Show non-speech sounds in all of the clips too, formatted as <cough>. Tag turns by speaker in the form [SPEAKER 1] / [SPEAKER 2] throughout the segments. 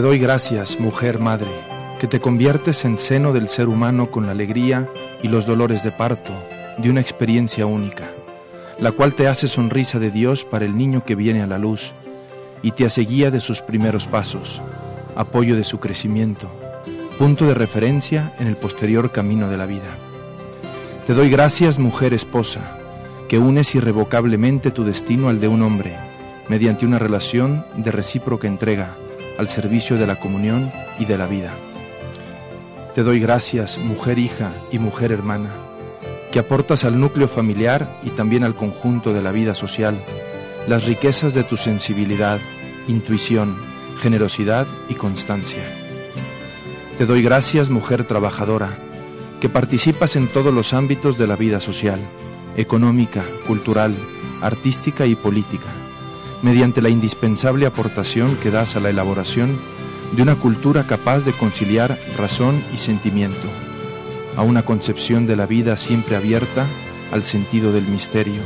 [SPEAKER 1] Te doy gracias, mujer madre, que te conviertes en seno del ser humano con la alegría y los dolores de parto de una experiencia única, la cual te hace sonrisa de Dios para el niño que viene a la luz y te hace guía de sus primeros pasos, apoyo de su crecimiento, punto de referencia en el posterior camino de la vida. Te doy gracias, mujer esposa, que unes irrevocablemente tu destino al de un hombre, mediante una relación de recíproca entrega, al servicio de la comunión y de la vida. Te doy gracias, mujer hija y mujer hermana, que aportas al núcleo familiar y también al conjunto de la vida social las riquezas de tu sensibilidad, intuición, generosidad y constancia. Te doy gracias, mujer trabajadora, que participas en todos los ámbitos de la vida social, económica, cultural, artística y política mediante la indispensable aportación que das a la elaboración de una cultura capaz de conciliar razón y sentimiento, a una concepción de la vida siempre abierta al sentido del misterio,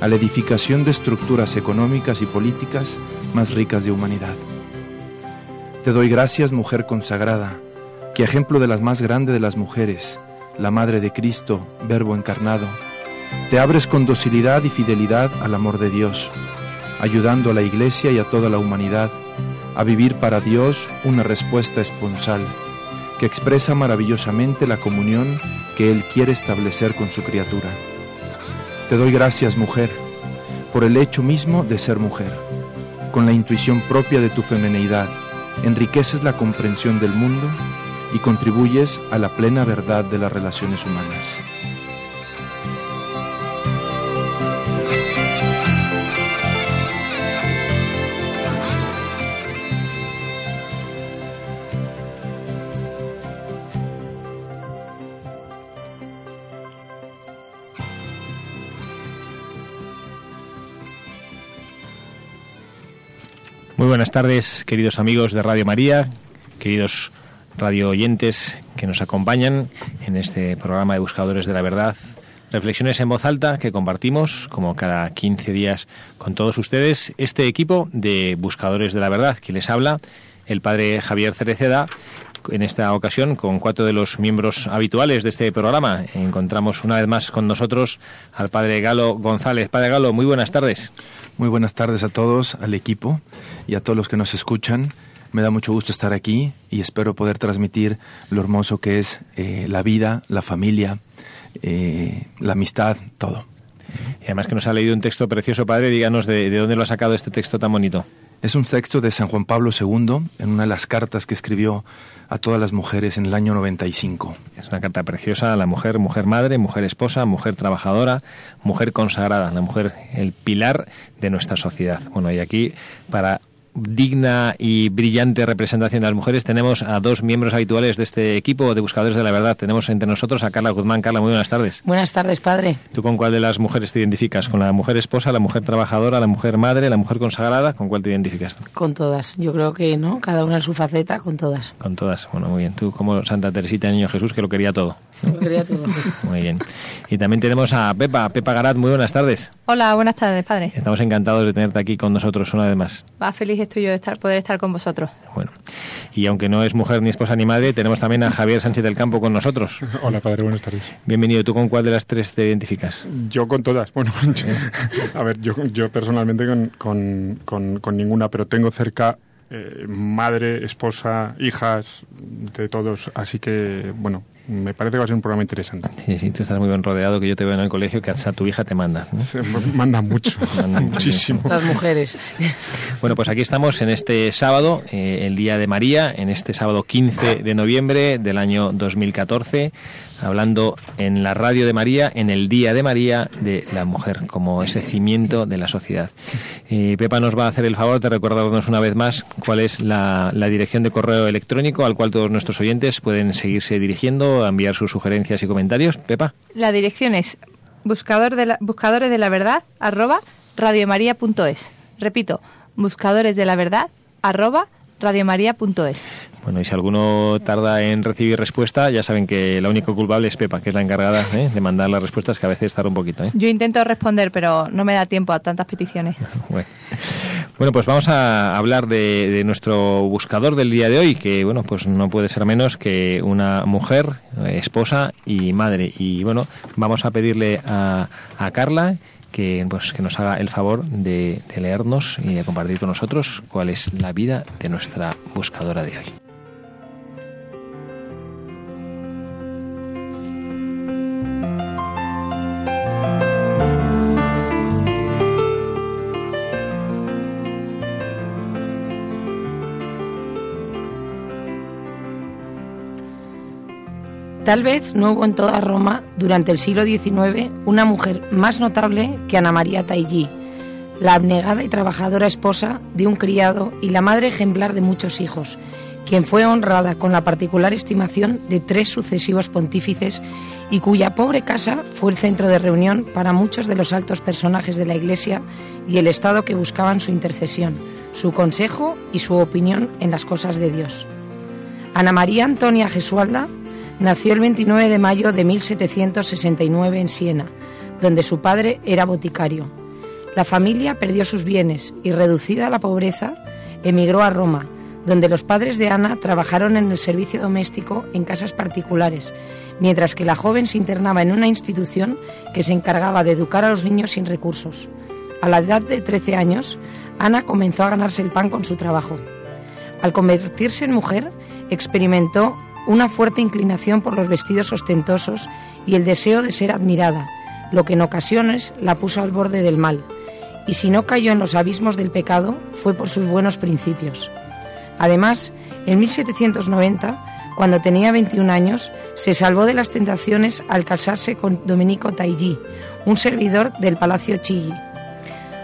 [SPEAKER 1] a la edificación de estructuras económicas y políticas más ricas de humanidad. Te doy gracias, mujer consagrada, que ejemplo de las más grandes de las mujeres, la Madre de Cristo, Verbo encarnado, te abres con docilidad y fidelidad al amor de Dios, ayudando a la Iglesia y a toda la humanidad a vivir para Dios una respuesta esponsal que expresa maravillosamente la comunión que Él quiere establecer con su criatura. Te doy gracias, mujer, por el hecho mismo de ser mujer. Con la intuición propia de tu femineidad, enriqueces la comprensión del mundo y contribuyes a la plena verdad de las relaciones humanas.
[SPEAKER 2] Buenas tardes, queridos amigos de Radio María, queridos radio oyentes que nos acompañan en este programa de Buscadores de la Verdad. Reflexiones en voz alta que compartimos, como cada 15 días, con todos ustedes. Este equipo de Buscadores de la Verdad que les habla, el padre Javier Cereceda, en esta ocasión con cuatro de los miembros habituales de este programa. Encontramos una vez más con nosotros al padre Galo González. Padre Galo, muy buenas tardes.
[SPEAKER 1] Muy buenas tardes a todos, al equipo y a todos los que nos escuchan. Me da mucho gusto estar aquí y espero poder transmitir lo hermoso que es eh, la vida, la familia, eh, la amistad, todo.
[SPEAKER 2] Y además que nos ha leído un texto precioso, padre, díganos de, de dónde lo ha sacado este texto tan bonito.
[SPEAKER 1] Es un texto de San Juan Pablo II en una de las cartas que escribió a todas las mujeres en el año 95.
[SPEAKER 2] Es una carta preciosa a la mujer, mujer madre, mujer esposa, mujer trabajadora, mujer consagrada, la mujer, el pilar de nuestra sociedad. Bueno, y aquí para digna y brillante representación de las mujeres, tenemos a dos miembros habituales de este equipo de Buscadores de la Verdad. Tenemos entre nosotros a Carla Guzmán. Carla, muy buenas tardes.
[SPEAKER 3] Buenas tardes, padre.
[SPEAKER 2] ¿Tú con cuál de las mujeres te identificas? ¿Con la mujer esposa, la mujer trabajadora, la mujer madre, la mujer consagrada? ¿Con cuál te identificas?
[SPEAKER 3] Con todas. Yo creo que, ¿no? Cada una en su faceta, con todas.
[SPEAKER 2] Con todas. Bueno, muy bien. Tú como Santa Teresita, Niño Jesús, que lo quería todo.
[SPEAKER 3] Lo quería todo.
[SPEAKER 2] Muy bien. Y también tenemos a Pepa, Pepa Garat, muy buenas tardes.
[SPEAKER 4] Hola, buenas tardes, padre.
[SPEAKER 2] Estamos encantados de tenerte aquí con nosotros una vez más.
[SPEAKER 4] Va feliz estoy yo de estar, poder estar con vosotros.
[SPEAKER 2] Bueno, y aunque no es mujer ni esposa ni madre, tenemos también a Javier Sánchez del Campo con nosotros. <laughs>
[SPEAKER 5] Hola, padre, buenas tardes.
[SPEAKER 2] Bienvenido. ¿Tú con cuál de las tres te identificas?
[SPEAKER 5] Yo con todas. Bueno, <laughs> yo- a ver, yo, yo personalmente con, con, con- con ninguna, pero tengo cerca eh, madre, esposa, hijas, de todos. Así que, bueno, me parece que va a ser un programa interesante.
[SPEAKER 2] Sí, sí, tú estás muy bien rodeado, que yo te veo en el colegio, que hasta tu hija te manda. ¿no?
[SPEAKER 5] Se manda mucho, <laughs>
[SPEAKER 2] Manda
[SPEAKER 5] muchísimo.
[SPEAKER 3] Las mujeres.
[SPEAKER 2] Bueno, pues aquí estamos en este sábado, eh, el Día de María, en este sábado 15 de noviembre del año 2014, hablando en la radio de María, en el Día de María de la mujer, como ese cimiento de la sociedad. Eh, Pepa nos va a hacer el favor de recordarnos una vez más cuál es la, dirección de correo electrónico al cual todos nuestros oyentes pueden seguirse dirigiendo, enviar sus sugerencias y comentarios. Pepa.
[SPEAKER 4] La dirección es buscador de la- buscadores de la verdad arroba radiomaria.es. Repito, buscadores de la verdad arroba radiomaria.es.
[SPEAKER 2] Bueno, y si alguno tarda en recibir respuesta, ya saben que la única culpable es Pepa, que es la encargada ¿eh? de mandar las respuestas, que a veces tarda un poquito. ¿eh?
[SPEAKER 4] Yo intento responder, pero no me da tiempo a tantas peticiones. <laughs>
[SPEAKER 2] Bueno. Bueno, pues vamos a hablar de, de nuestro buscador del día de hoy, que bueno, pues no puede ser menos que una mujer, eh, esposa y madre. Y bueno, vamos a pedirle a, a Carla que, pues, que nos haga el favor de, de leernos y de compartir con nosotros cuál es la vida de nuestra buscadora de hoy.
[SPEAKER 3] Tal vez no hubo en toda Roma, durante el siglo XIX, una mujer más notable que Ana María Taillí, la abnegada y trabajadora esposa de un criado y la madre ejemplar de muchos hijos, quien fue honrada con la particular estimación de tres sucesivos pontífices y cuya pobre casa fue el centro de reunión para muchos de los altos personajes de la Iglesia y el Estado que buscaban su intercesión, su consejo y su opinión en las cosas de Dios. Ana María Antonia Gesualda nació el 29 de mayo de 1769 en Siena, donde su padre era boticario. La familia perdió sus bienes y, reducida a la pobreza, emigró a Roma, donde los padres de Ana trabajaron en el servicio doméstico en casas particulares, mientras que la joven se internaba en una institución que se encargaba de educar a los niños sin recursos. A la edad de 13 años, Ana comenzó a ganarse el pan con su trabajo. Al convertirse en mujer, experimentó una fuerte inclinación por los vestidos ostentosos y el deseo de ser admirada, lo que en ocasiones la puso al borde del mal. Y si no cayó en los abismos del pecado, fue por sus buenos principios. Además, en 1790, cuando tenía 21 años, se salvó de las tentaciones al casarse con Domenico Taillí, un servidor del Palacio Chigi.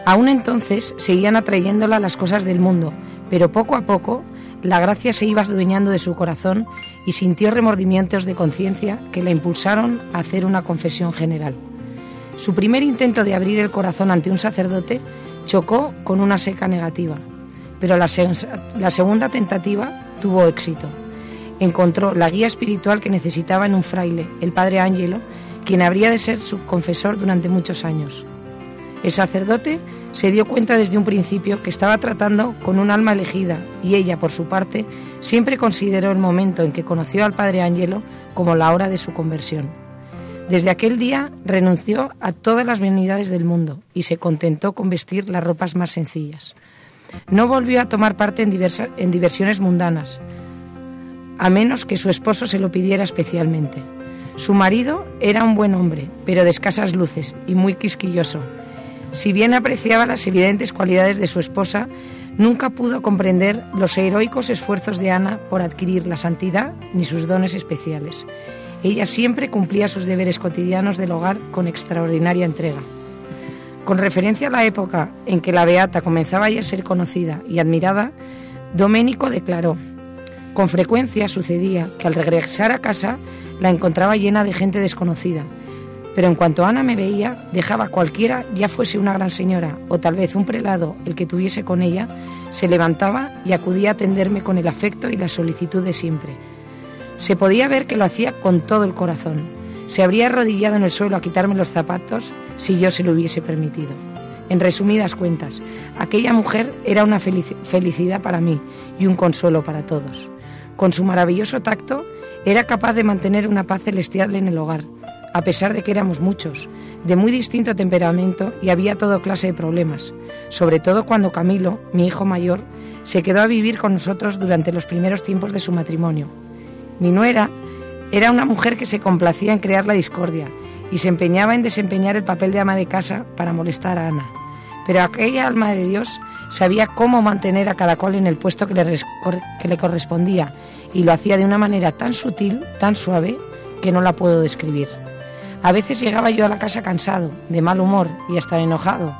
[SPEAKER 3] Aún entonces seguían atrayéndola las cosas del mundo, pero poco a poco la gracia se iba adueñando de su corazón y sintió remordimientos de conciencia que la impulsaron a hacer una confesión general. Su primer intento de abrir el corazón ante un sacerdote chocó con una seca negativa, pero la, se- la segunda tentativa tuvo éxito. Encontró la guía espiritual que necesitaba en un fraile, el padre Ángelo, quien habría de ser su confesor durante muchos años. El sacerdote se dio cuenta desde un principio que estaba tratando con un alma elegida y ella, por su parte, siempre consideró el momento en que conoció al padre Ángelo como la hora de su conversión. Desde aquel día renunció a todas las vanidades del mundo y se contentó con vestir las ropas más sencillas. No volvió a tomar parte en, diversa- en diversiones mundanas, a menos que su esposo se lo pidiera especialmente. Su marido era un buen hombre, pero de escasas luces y muy quisquilloso. Si bien apreciaba las evidentes cualidades de su esposa, nunca pudo comprender los heroicos esfuerzos de Ana por adquirir la santidad ni sus dones especiales. Ella siempre cumplía sus deberes cotidianos del hogar con extraordinaria entrega. Con referencia a la época en que la Beata comenzaba ya a ser conocida y admirada, Doménico declaró, con frecuencia sucedía que al regresar a casa la encontraba llena de gente desconocida, pero en cuanto Ana me veía, dejaba cualquiera, ya fuese una gran señora o tal vez un prelado el que tuviese con ella, se levantaba y acudía a atenderme con el afecto y la solicitud de siempre. Se podía ver que lo hacía con todo el corazón. Se habría arrodillado en el suelo a quitarme los zapatos si yo se lo hubiese permitido. En resumidas cuentas, aquella mujer era una felicidad para mí y un consuelo para todos. Con su maravilloso tacto, era capaz de mantener una paz celestial en el hogar, a pesar de que éramos muchos, de muy distinto temperamento y había todo clase de problemas, sobre todo cuando Camilo, mi hijo mayor, se quedó a vivir con nosotros durante los primeros tiempos de su matrimonio. Mi nuera era una mujer que se complacía en crear la discordia y se empeñaba en desempeñar el papel de ama de casa para molestar a Ana. Pero aquella alma de Dios sabía cómo mantener a cada cual en el puesto que le correspondía y lo hacía de una manera tan sutil, tan suave, que no la puedo describir. A veces llegaba yo a la casa cansado, de mal humor y hasta enojado,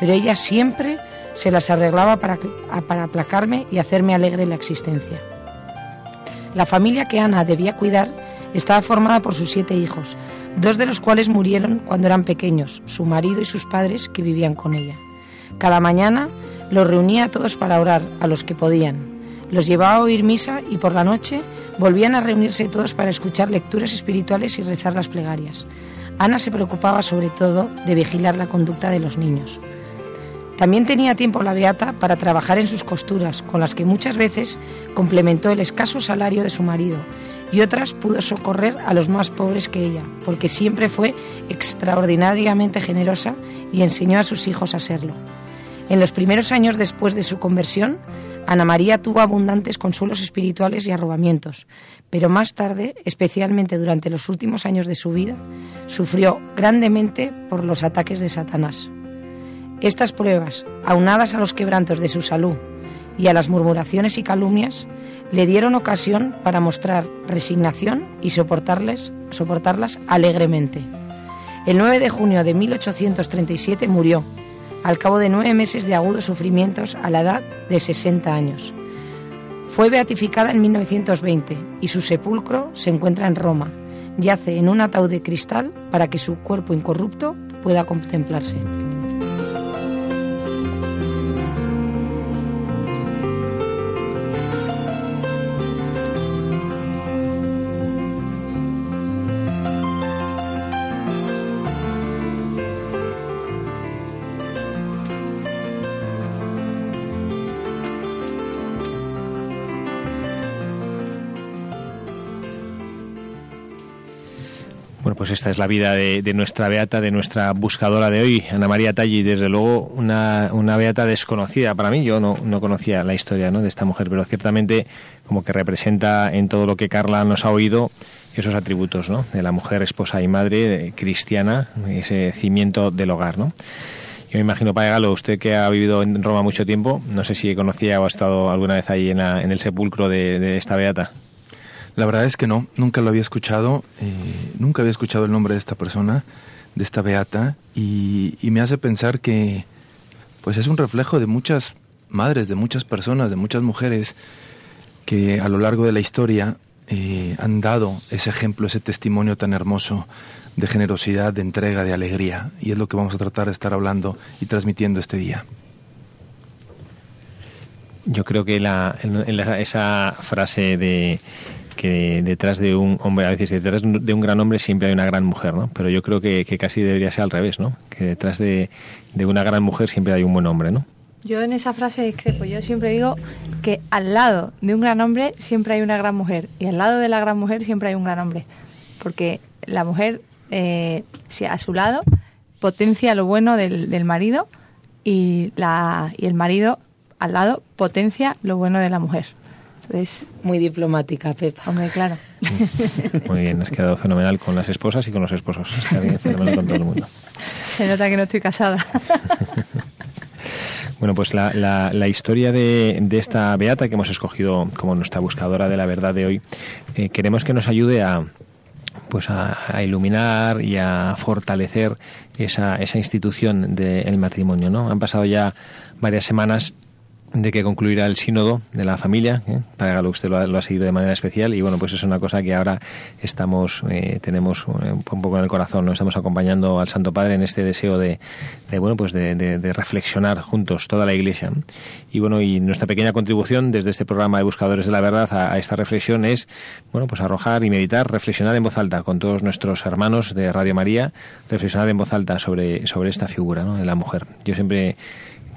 [SPEAKER 3] pero ella siempre se las arreglaba para, para aplacarme y hacerme alegre la existencia. La familia que Ana debía cuidar estaba formada por sus siete hijos, dos de los cuales murieron cuando eran pequeños, su marido y sus padres que vivían con ella. Cada mañana los reunía a todos para orar, a los que podían. Los llevaba a oír misa y por la noche volvían a reunirse todos para escuchar lecturas espirituales y rezar las plegarias. Ana se preocupaba sobre todo de vigilar la conducta de los niños. También tenía tiempo la beata para trabajar en sus costuras, con las que muchas veces complementó el escaso salario de su marido, y otras pudo socorrer a los más pobres que ella, porque siempre fue extraordinariamente generosa y enseñó a sus hijos a serlo. En los primeros años después de su conversión, Ana María tuvo abundantes consuelos espirituales y arrobamientos, pero más tarde, especialmente durante los últimos años de su vida, sufrió grandemente por los ataques de Satanás. Estas pruebas, aunadas a los quebrantos de su salud y a las murmuraciones y calumnias, le dieron ocasión para mostrar resignación y soportarles, soportarlas alegremente. El 9 de junio de 1837 murió, al cabo de nueve meses de agudos sufrimientos a la edad de 60 años. Fue beatificada en 1920 y su sepulcro se encuentra en Roma. Yace en un ataúd de cristal para que su cuerpo incorrupto pueda contemplarse.
[SPEAKER 2] Esta es la vida de, nuestra beata, de nuestra buscadora de hoy, Ana María Talli. Desde luego, una, una beata desconocida para mí. Yo no, no conocía la historia ¿no? de esta mujer, pero ciertamente como que representa en todo lo que Carla nos ha oído esos atributos ¿no? de la mujer, esposa y madre cristiana, ese cimiento del hogar. ¿no? Yo me imagino, Padre Galo, usted que ha vivido en Roma mucho tiempo, no sé si conocía o ha estado alguna vez ahí en, en el sepulcro de esta beata.
[SPEAKER 1] La verdad es que no, nunca lo había escuchado, eh, nunca había escuchado el nombre de esta persona, de esta beata, y, me hace pensar que pues es un reflejo de muchas madres, de muchas personas, de muchas mujeres que a lo largo de la historia eh, han dado ese ejemplo, ese testimonio tan hermoso de generosidad, de entrega, de alegría, y es lo que vamos a tratar de estar hablando y transmitiendo este día.
[SPEAKER 2] Yo creo que la, esa frase de que detrás de un hombre, a veces detrás de un gran hombre siempre hay una gran mujer, ¿no? Pero yo creo que, casi debería ser al revés, ¿no? Que detrás de, una gran mujer siempre hay un buen hombre, ¿no?
[SPEAKER 4] Yo en esa frase discrepo. Yo siempre digo que al lado de un gran hombre siempre hay una gran mujer y al lado de la gran mujer siempre hay un gran hombre. Porque la mujer, eh, a su lado, potencia lo bueno del, del marido y, la, y el marido al lado potencia lo bueno de la mujer.
[SPEAKER 3] Es muy diplomática, Pepa.
[SPEAKER 4] Hombre, claro. <laughs>
[SPEAKER 2] Muy bien, has quedado fenomenal con las esposas y con los esposos. Has fenomenal con todo el mundo.
[SPEAKER 4] Se nota que no estoy casada. <laughs>
[SPEAKER 2] Bueno, pues la, la, historia de, de, esta beata que hemos escogido como nuestra buscadora de la verdad de hoy, eh, queremos que nos ayude a, pues a, iluminar y a fortalecer esa, esa institución del matrimonio. ¿no? Han pasado ya varias semanas de que concluirá el sínodo de la familia, ¿eh? para que usted lo ha, seguido de manera especial y bueno, pues es una cosa que ahora estamos, eh, tenemos eh, un poco en el corazón, ¿no? estamos acompañando al Santo Padre en este deseo de, bueno, pues de, reflexionar juntos toda la Iglesia. Y bueno, y nuestra pequeña contribución desde este programa de Buscadores de la Verdad a, esta reflexión es, bueno, pues arrojar y meditar, reflexionar en voz alta con todos nuestros hermanos de Radio María, reflexionar en voz alta sobre, sobre esta figura de la mujer. Yo siempre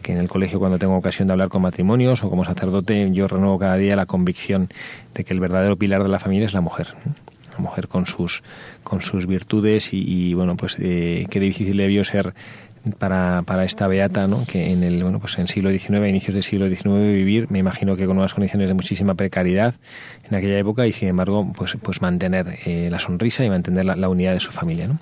[SPEAKER 2] que en el colegio cuando tengo ocasión de hablar con matrimonios o como sacerdote yo renuevo cada día la convicción de que el verdadero pilar de la familia es la mujer la mujer con sus con sus virtudes y, bueno pues eh, qué difícil debió ser para, para esta beata, ¿no? que en el bueno pues en siglo XIX, inicios del siglo XIX vivir, me imagino que con unas condiciones de muchísima precariedad en aquella época y sin embargo pues pues mantener eh, la sonrisa y mantener la, unidad de su familia. ¿no?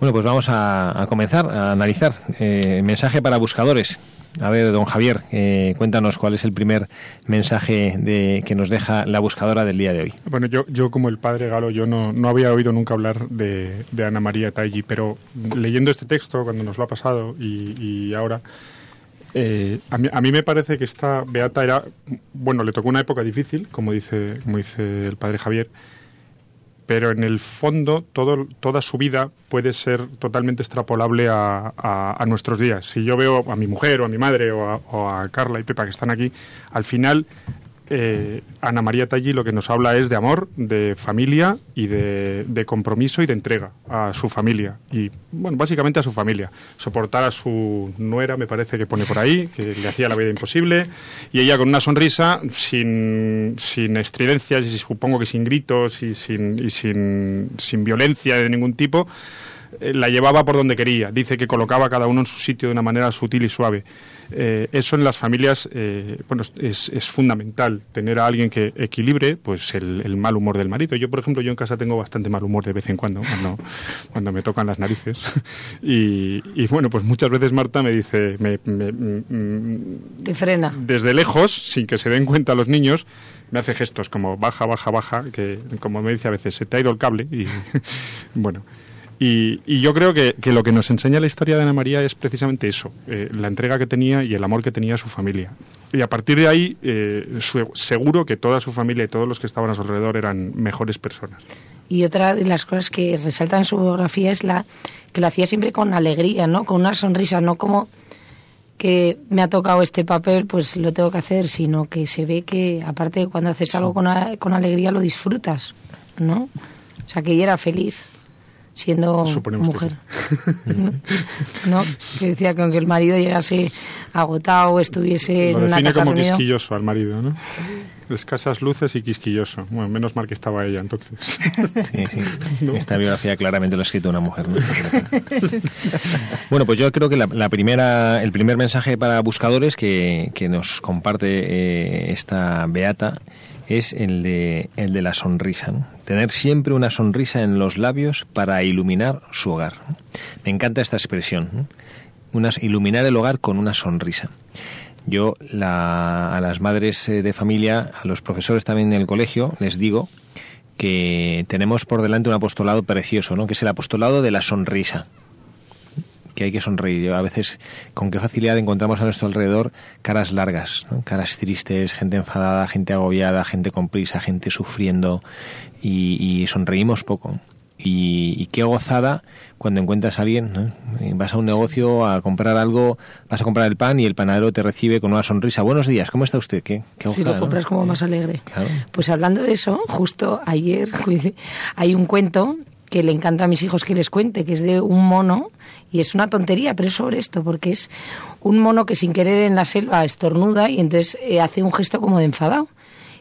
[SPEAKER 2] Bueno, pues vamos a, comenzar a analizar eh, mensaje para buscadores. A ver, don Javier, eh, cuéntanos cuál es el primer mensaje de, que nos deja la buscadora del día de hoy.
[SPEAKER 5] Bueno, yo, yo como el padre Galo, yo no, no había oído nunca hablar de, Ana María Taigi, pero leyendo este texto, cuando nos lo ha pasado y, ahora, eh, a, mí, a, mí, me parece que esta beata era, bueno, le tocó una época difícil, como dice, como dice el padre Javier, pero en el fondo todo, toda su vida puede ser totalmente extrapolable a, nuestros días. Si yo veo a mi mujer o a mi madre o a, o a Carla y Pepa que están aquí, al final eh, Ana María Talli lo que nos habla es de amor, de familia y de, compromiso y de entrega a su familia. Y, bueno, básicamente a su familia. Soportar a su nuera, me parece que pone por ahí, que le hacía la vida imposible. Y ella con una sonrisa, sin, sin estridencias y supongo que sin gritos y sin, y sin, sin violencia de ningún tipo, la llevaba por donde quería. Dice que colocaba a cada uno en su sitio de una manera sutil y suave. Eh, eso en las familias eh, bueno, es, es, fundamental, tener a alguien que equilibre pues el, mal humor del marido. Yo, por ejemplo, yo en casa tengo bastante mal humor de vez en cuando, cuando, <laughs> cuando me tocan las narices. <laughs> y, y, bueno, pues muchas veces Marta me dice... Me,
[SPEAKER 3] mm, Te frena.
[SPEAKER 5] Desde lejos, sin que se den cuenta los niños, me hace gestos como baja, baja, baja, que como me dice a veces, se te ha ido el cable. Y <laughs> bueno... Y, yo creo que, lo que nos enseña la historia de Ana María es precisamente eso, eh, la entrega que tenía y el amor que tenía a su familia. Y a partir de ahí, eh, seguro que toda su familia y todos los que estaban a su alrededor eran mejores personas.
[SPEAKER 3] Y otra de las cosas que resalta en su biografía es la que lo hacía siempre con alegría, ¿no? Con una sonrisa, no como que me ha tocado este papel, pues lo tengo que hacer, sino que se ve que, aparte, cuando haces algo con, con alegría, lo disfrutas, ¿no? O sea, que ella era feliz siendo mujer. <laughs> ¿No? Que decía que aunque el marido llegase agotado o estuviese en una casa
[SPEAKER 5] como quisquilloso al marido, ¿no? Escasas luces y quisquilloso. Bueno, menos mal que estaba ella entonces.
[SPEAKER 2] Sí, sí. <laughs> Esta biografía claramente lo ha escrito una mujer. <laughs> bueno, pues yo creo que la, primera, el primer mensaje para buscadores que, que nos comparte eh, esta Beata es el de, el de la sonrisa. Tener siempre una sonrisa en los labios para iluminar su hogar. Me encanta esta expresión. iluminar el hogar con una sonrisa. Yo a las madres eh, de familia, a los profesores también en el colegio, les digo que tenemos por delante un apostolado precioso, ¿no? que es el apostolado de la sonrisa que hay que sonreír. A veces, con qué facilidad encontramos a nuestro alrededor caras largas, caras tristes, gente enfadada, gente agobiada, gente con prisa, gente sufriendo y, sonreímos poco. Y, qué gozada cuando encuentras a alguien, vas a un negocio a comprar algo, vas a comprar el pan y el panadero te recibe con una sonrisa. Buenos días, ¿cómo está usted? ¿Qué,
[SPEAKER 3] qué si lo compras como más alegre. Pues hablando de eso, justo ayer <laughs> hay un cuento que le encanta a mis hijos que les cuente, que es de un mono, y es una tontería, pero es sobre esto, porque es un mono que sin querer en la selva estornuda y entonces eh, hace un gesto como de enfadado.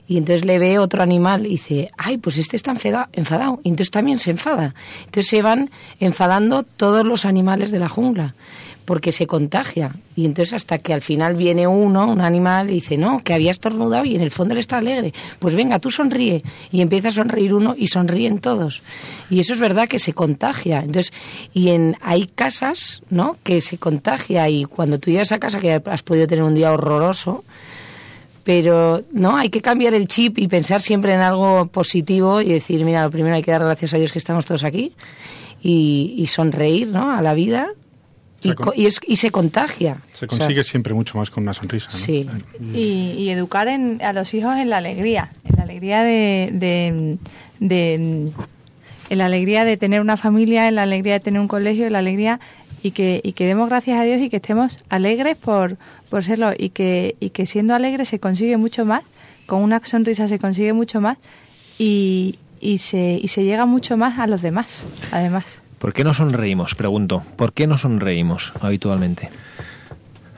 [SPEAKER 3] Y entonces le ve otro animal y dice, ay, pues este está enfadado. Y entonces también se enfada. Entonces se van enfadando todos los animales de la jungla porque se contagia. Y entonces hasta que al final viene uno, un animal, y dice, no, que había estornudado y en el fondo él está alegre. Pues venga, tú sonríe. Y empieza a sonreír uno y sonríen todos. Y eso es verdad que se contagia. Entonces, y en, hay casas, ¿no? Que se contagia y cuando tú llegas a casa que has podido tener un día horroroso, pero no, hay que cambiar el chip y pensar siempre en algo positivo y decir, mira, lo primero hay que dar gracias a Dios que estamos todos aquí y, y sonreír, ¿no? A la vida y, se contagia.
[SPEAKER 5] Se consigue siempre mucho más con una sonrisa.
[SPEAKER 3] Sí.
[SPEAKER 4] Y, educar a los hijos en la alegría, en la alegría de, de, en la alegría de tener una familia, en la alegría de tener un colegio, en la alegría y que, y que demos gracias a Dios y que estemos alegres por, por serlo y que, y que siendo alegres se consigue mucho más, con una sonrisa se consigue mucho más y, y, se, y se llega mucho más a los demás, además.
[SPEAKER 2] ¿Por qué no sonreímos? Pregunto. ¿Por qué no sonreímos habitualmente?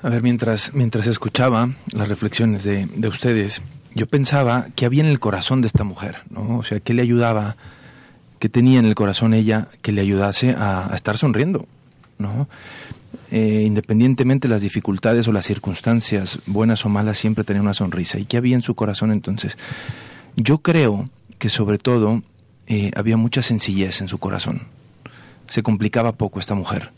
[SPEAKER 1] A ver, mientras, mientras escuchaba las reflexiones de, de ustedes, yo pensaba que había en el corazón de esta mujer, ¿no? O sea, ¿qué le ayudaba, qué tenía en el corazón ella que le ayudase a, estar sonriendo, Eh, independientemente de las dificultades o las circunstancias, buenas o malas, siempre tenía una sonrisa. ¿Y qué había en su corazón entonces? Yo creo que sobre todo eh, había mucha sencillez en su corazón. Se complicaba poco esta mujer.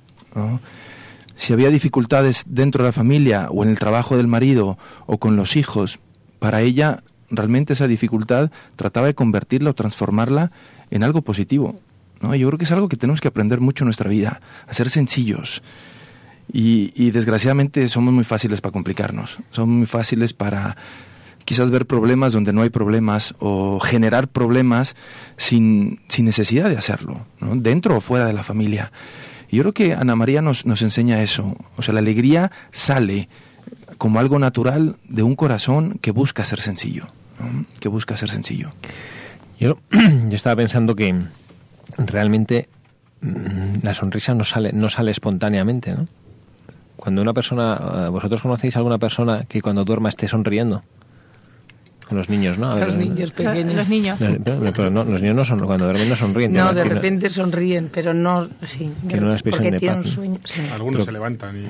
[SPEAKER 1] Si había dificultades dentro de la familia o en el trabajo del marido o con los hijos, para ella realmente esa dificultad trataba de convertirla o transformarla en algo positivo. ¿No? Yo creo que es algo que tenemos que aprender mucho en nuestra vida, a ser sencillos. Y, desgraciadamente somos muy fáciles para complicarnos, somos muy fáciles para quizás ver problemas donde no hay problemas o generar problemas sin, sin necesidad de hacerlo, dentro o fuera de la familia. Y yo creo que Ana María nos, nos enseña eso. O sea, la alegría sale como algo natural de un corazón que busca ser sencillo, que busca ser sencillo.
[SPEAKER 2] Yo <clears throat> estaba pensando que realmente mm, la sonrisa no sale, no sale espontáneamente, ¿no? Cuando una persona, eh, vosotros conocéis a alguna persona que cuando duerma esté sonriendo, los niños, ¿no?
[SPEAKER 3] los niños pequeños.
[SPEAKER 4] Los niños.
[SPEAKER 2] Pero, no, los niños no son, cuando duermen no sonríen.
[SPEAKER 3] No, de repente sonríen, pero no, sí.
[SPEAKER 2] Tienen una expresión de paz.
[SPEAKER 5] sueño, Algunos se levantan y...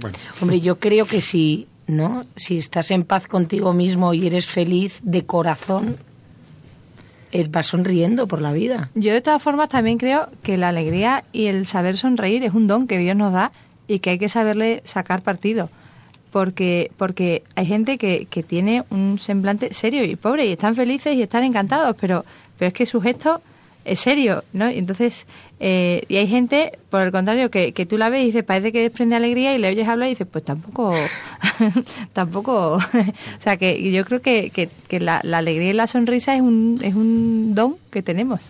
[SPEAKER 5] Bueno.
[SPEAKER 3] Hombre, yo creo que si, ¿no? Si estás en paz contigo mismo y eres feliz de corazón, vas sonriendo por la vida.
[SPEAKER 4] Yo de todas formas también creo que la alegría y el saber sonreír es un don que Dios nos da y que hay que saberle sacar partido porque, porque hay gente que, que tiene un semblante serio y pobre y están felices y están encantados, pero, pero es que su gesto es serio, ¿no? Y entonces, eh, y hay gente, por el contrario, que, que tú la ves y dices, parece que desprende alegría y le oyes hablar y dices, pues tampoco, <laughs> tampoco, o sea, que yo creo que, que, que la, la, alegría y la sonrisa es un, es un don que tenemos,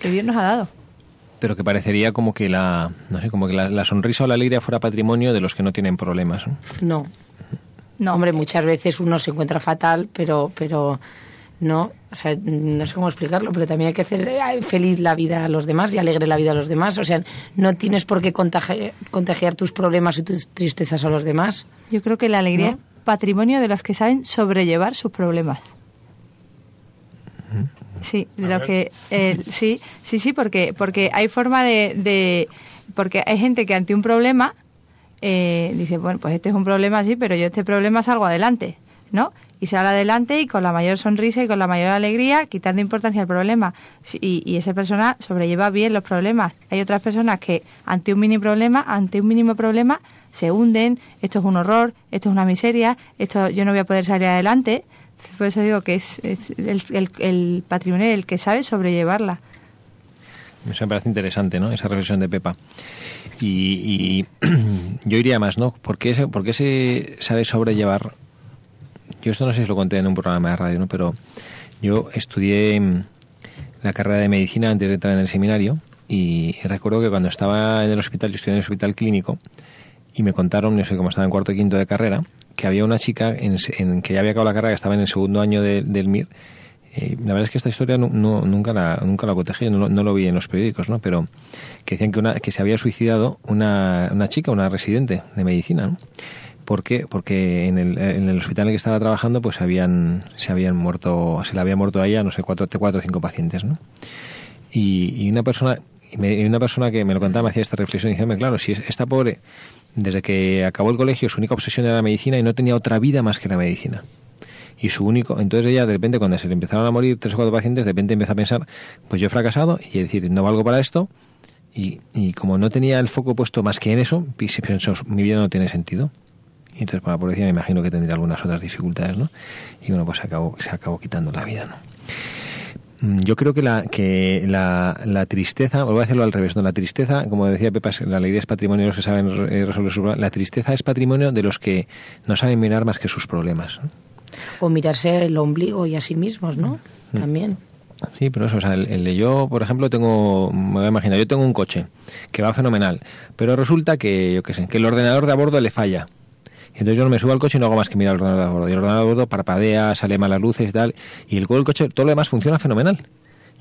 [SPEAKER 4] que Dios nos ha dado.
[SPEAKER 2] Pero que parecería como que la no sé como que la, la, sonrisa o la alegría fuera patrimonio de los que no tienen problemas
[SPEAKER 3] no, no. No, hombre, muchas veces uno se encuentra fatal, pero, pero no, o sea, no sé cómo explicarlo, pero también hay que hacer eh, feliz la vida a los demás y alegre la vida a los demás. O sea, no tienes por qué contagiar, tus problemas y tus tristezas a los demás.
[SPEAKER 4] Yo creo que la alegría es patrimonio de los que saben sobrellevar sus problemas. Sí, de lo que eh, sí, sí, sí, porque porque hay forma de, de porque hay gente que ante un problema eh, dice, bueno, pues este es un problema así, pero yo este problema salgo adelante, ¿no? Y sale adelante y con la mayor sonrisa y con la mayor alegría, quitando importancia al problema. Y, y esa persona sobrelleva bien los problemas. Hay otras personas que ante un mini problema, ante un mínimo problema, se hunden, esto es un horror, esto es una miseria, esto yo no voy a poder salir adelante. Por eso digo que es, el, el, el, patrimonio el que sabe sobrellevarla.
[SPEAKER 2] Eso me parece interesante, ¿no? Esa reflexión de Pepa. Y, <clears throat> yo iría más, ¿no? ¿Por qué, ¿Por se sabe sobrellevar? Yo esto no sé si lo conté en un programa de radio, ¿no? Pero yo estudié la carrera de medicina antes de entrar en el seminario y recuerdo que cuando estaba en el hospital, yo estudié en el hospital clínico y me contaron, no sé cómo estaba en cuarto y quinto de carrera, que había una chica en, que ya había acabado la carrera, que estaba en el segundo año del MIR, eh, la verdad es que esta historia no, nunca la nunca la cotejé, no, lo vi en los periódicos, ¿no? Pero que decían que, una, que se había suicidado una, una chica, una residente de medicina, ¿no? ¿Por qué? Porque en el, en el hospital en el que estaba trabajando, pues habían, se habían muerto, se le había muerto a ella, no sé, cuatro, cuatro o cinco pacientes, ¿no? Y, una persona, una persona que me lo contaba me hacía esta reflexión y decía, claro, si esta pobre, desde que acabó el colegio, su única obsesión era la medicina y no tenía otra vida más que la medicina y su único entonces ella de repente cuando se le empezaron a morir tres o cuatro pacientes de repente empieza a pensar pues yo he fracasado y decir no valgo para esto y, y como no tenía el foco puesto más que en eso pensó mi vida no tiene sentido y entonces por la policía me imagino que tendría algunas otras dificultades no y bueno pues se acabó se acabó quitando la vida no Mm, yo creo que la, que la, la tristeza, voy a hacerlo al revés, no, la tristeza, como decía Pepa, la alegría es patrimonio de los que saben eh, resolver sus problemas, la tristeza es patrimonio de los que no saben mirar más que sus problemas.
[SPEAKER 3] O mirarse el ombligo y a sí mismos, ¿no? Mm. También.
[SPEAKER 2] Sí, pero eso, o sea, el, de yo, por ejemplo, tengo, me voy a imaginar, yo tengo un coche que va fenomenal, pero resulta que, yo qué sé, que el ordenador de a bordo le falla. Entonces yo no me subo al coche y no hago más que mirar el ordenador de bordo. Y el ordenador de bordo parpadea, sale malas luces y tal, y el, el coche, todo lo demás funciona fenomenal.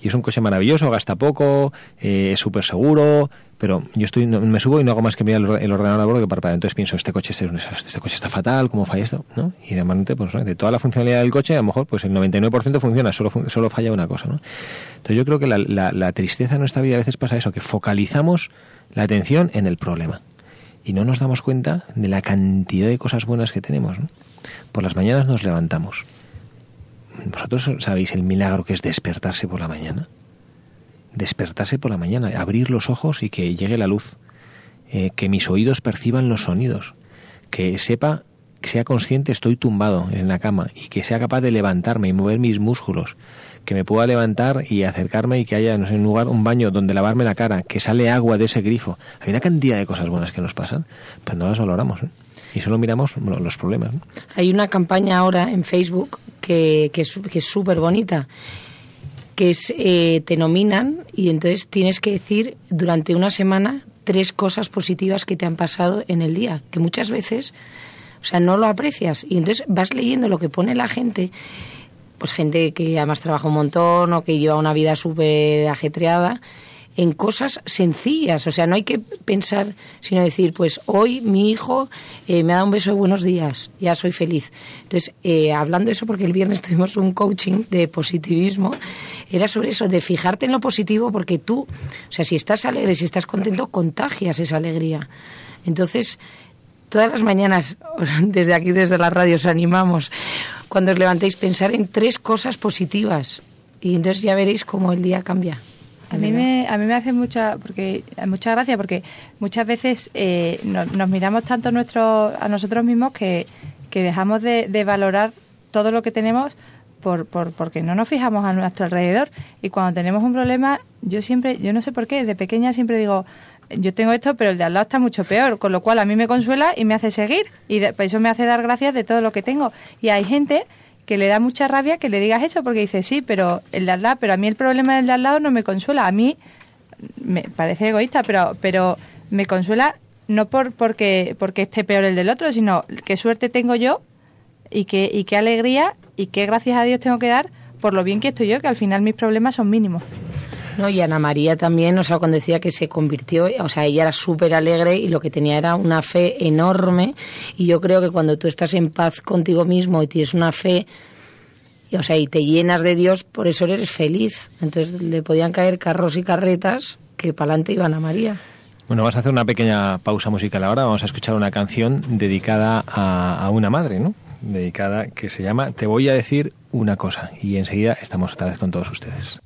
[SPEAKER 2] Y es un coche maravilloso, gasta poco, eh, es súper seguro, pero yo estoy me subo y no hago más que mirar el, ordenador a bordo que para Entonces pienso, este coche, este, este coche está fatal, ¿cómo falla esto? ¿no? Y de, pues, de toda la funcionalidad del coche, a lo mejor pues el 99% funciona, solo, solo falla una cosa. ¿no? Entonces yo creo que la, la, tristeza en nuestra vida a veces pasa eso, que focalizamos la atención en el problema y no nos damos cuenta de la cantidad de cosas buenas que tenemos. Por las mañanas nos levantamos ¿Vosotros sabéis el milagro que es despertarse por la mañana? Despertarse por la mañana, abrir los ojos y que llegue la luz, eh, que mis oídos perciban los sonidos, que sepa, que sea consciente estoy tumbado en la cama y que sea capaz de levantarme y mover mis músculos, que me pueda levantar y acercarme y que haya no sé, un lugar, un baño donde lavarme la cara, que sale agua de ese grifo. Hay una cantidad de cosas buenas que nos pasan, pero no las valoramos. ¿eh? y solo miramos los problemas.
[SPEAKER 3] Hay una campaña ahora en Facebook que, que es súper bonita que es, eh, te nominan y entonces tienes que decir durante una semana tres cosas positivas que te han pasado en el día, que muchas veces, o sea, no lo aprecias. Y entonces vas leyendo lo que pone la gente, pues gente que además trabaja un montón o que lleva una vida súper ajetreada, en cosas sencillas. O sea, no hay que pensar, sino decir, pues hoy mi hijo eh, me ha dado un beso de buenos días, ya soy feliz. Entonces, eh, hablando de eso, porque el viernes <laughs> tuvimos un coaching de positivismo, era sobre eso, de fijarte en lo positivo, porque tú, o sea, si estás alegre, si estás contento, contagias esa alegría. Entonces, todas las mañanas, <laughs> desde aquí, desde la radio, os animamos, cuando os levantéis, pensar en tres cosas positivas. Y entonces ya veréis cómo el día cambia.
[SPEAKER 4] A mí, me, a mí me hace mucha, porque, mucha gracia porque muchas veces eh, nos, miramos tanto nuestro, a nosotros mismos que, que dejamos de, valorar todo lo que tenemos por, por, porque no nos fijamos a nuestro alrededor. Y cuando tenemos un problema, yo siempre, yo no sé por qué, de pequeña siempre digo, yo tengo esto, pero el de al lado está mucho peor, con lo cual a mí me consuela y me hace seguir. Y eso me hace dar gracias de todo lo que tengo. Y hay gente que le da mucha rabia que le digas eso porque dice, sí, pero el de al lado, pero a mí el problema del de al lado no me consuela. A mí me parece egoísta, pero, pero me consuela no por porque, porque esté peor el del otro, sino qué suerte tengo yo y qué, y qué alegría y qué gracias a Dios tengo que dar por lo bien que estoy yo, que al final mis problemas son mínimos.
[SPEAKER 3] No, y Ana María también, o sea, cuando decía que se convirtió, o sea, ella era súper alegre y lo que tenía era una fe enorme. Y yo creo que cuando tú estás en paz contigo mismo y tienes una fe, o sea, y te llenas de Dios, por eso eres feliz. Entonces le podían caer carros y carretas que para adelante iban a María.
[SPEAKER 2] Bueno, vamos a hacer una pequeña pausa musical ahora. Vamos a escuchar una canción dedicada a, a una madre, ¿no? Dedicada que se llama Te voy a decir una cosa. Y enseguida estamos otra vez con todos ustedes.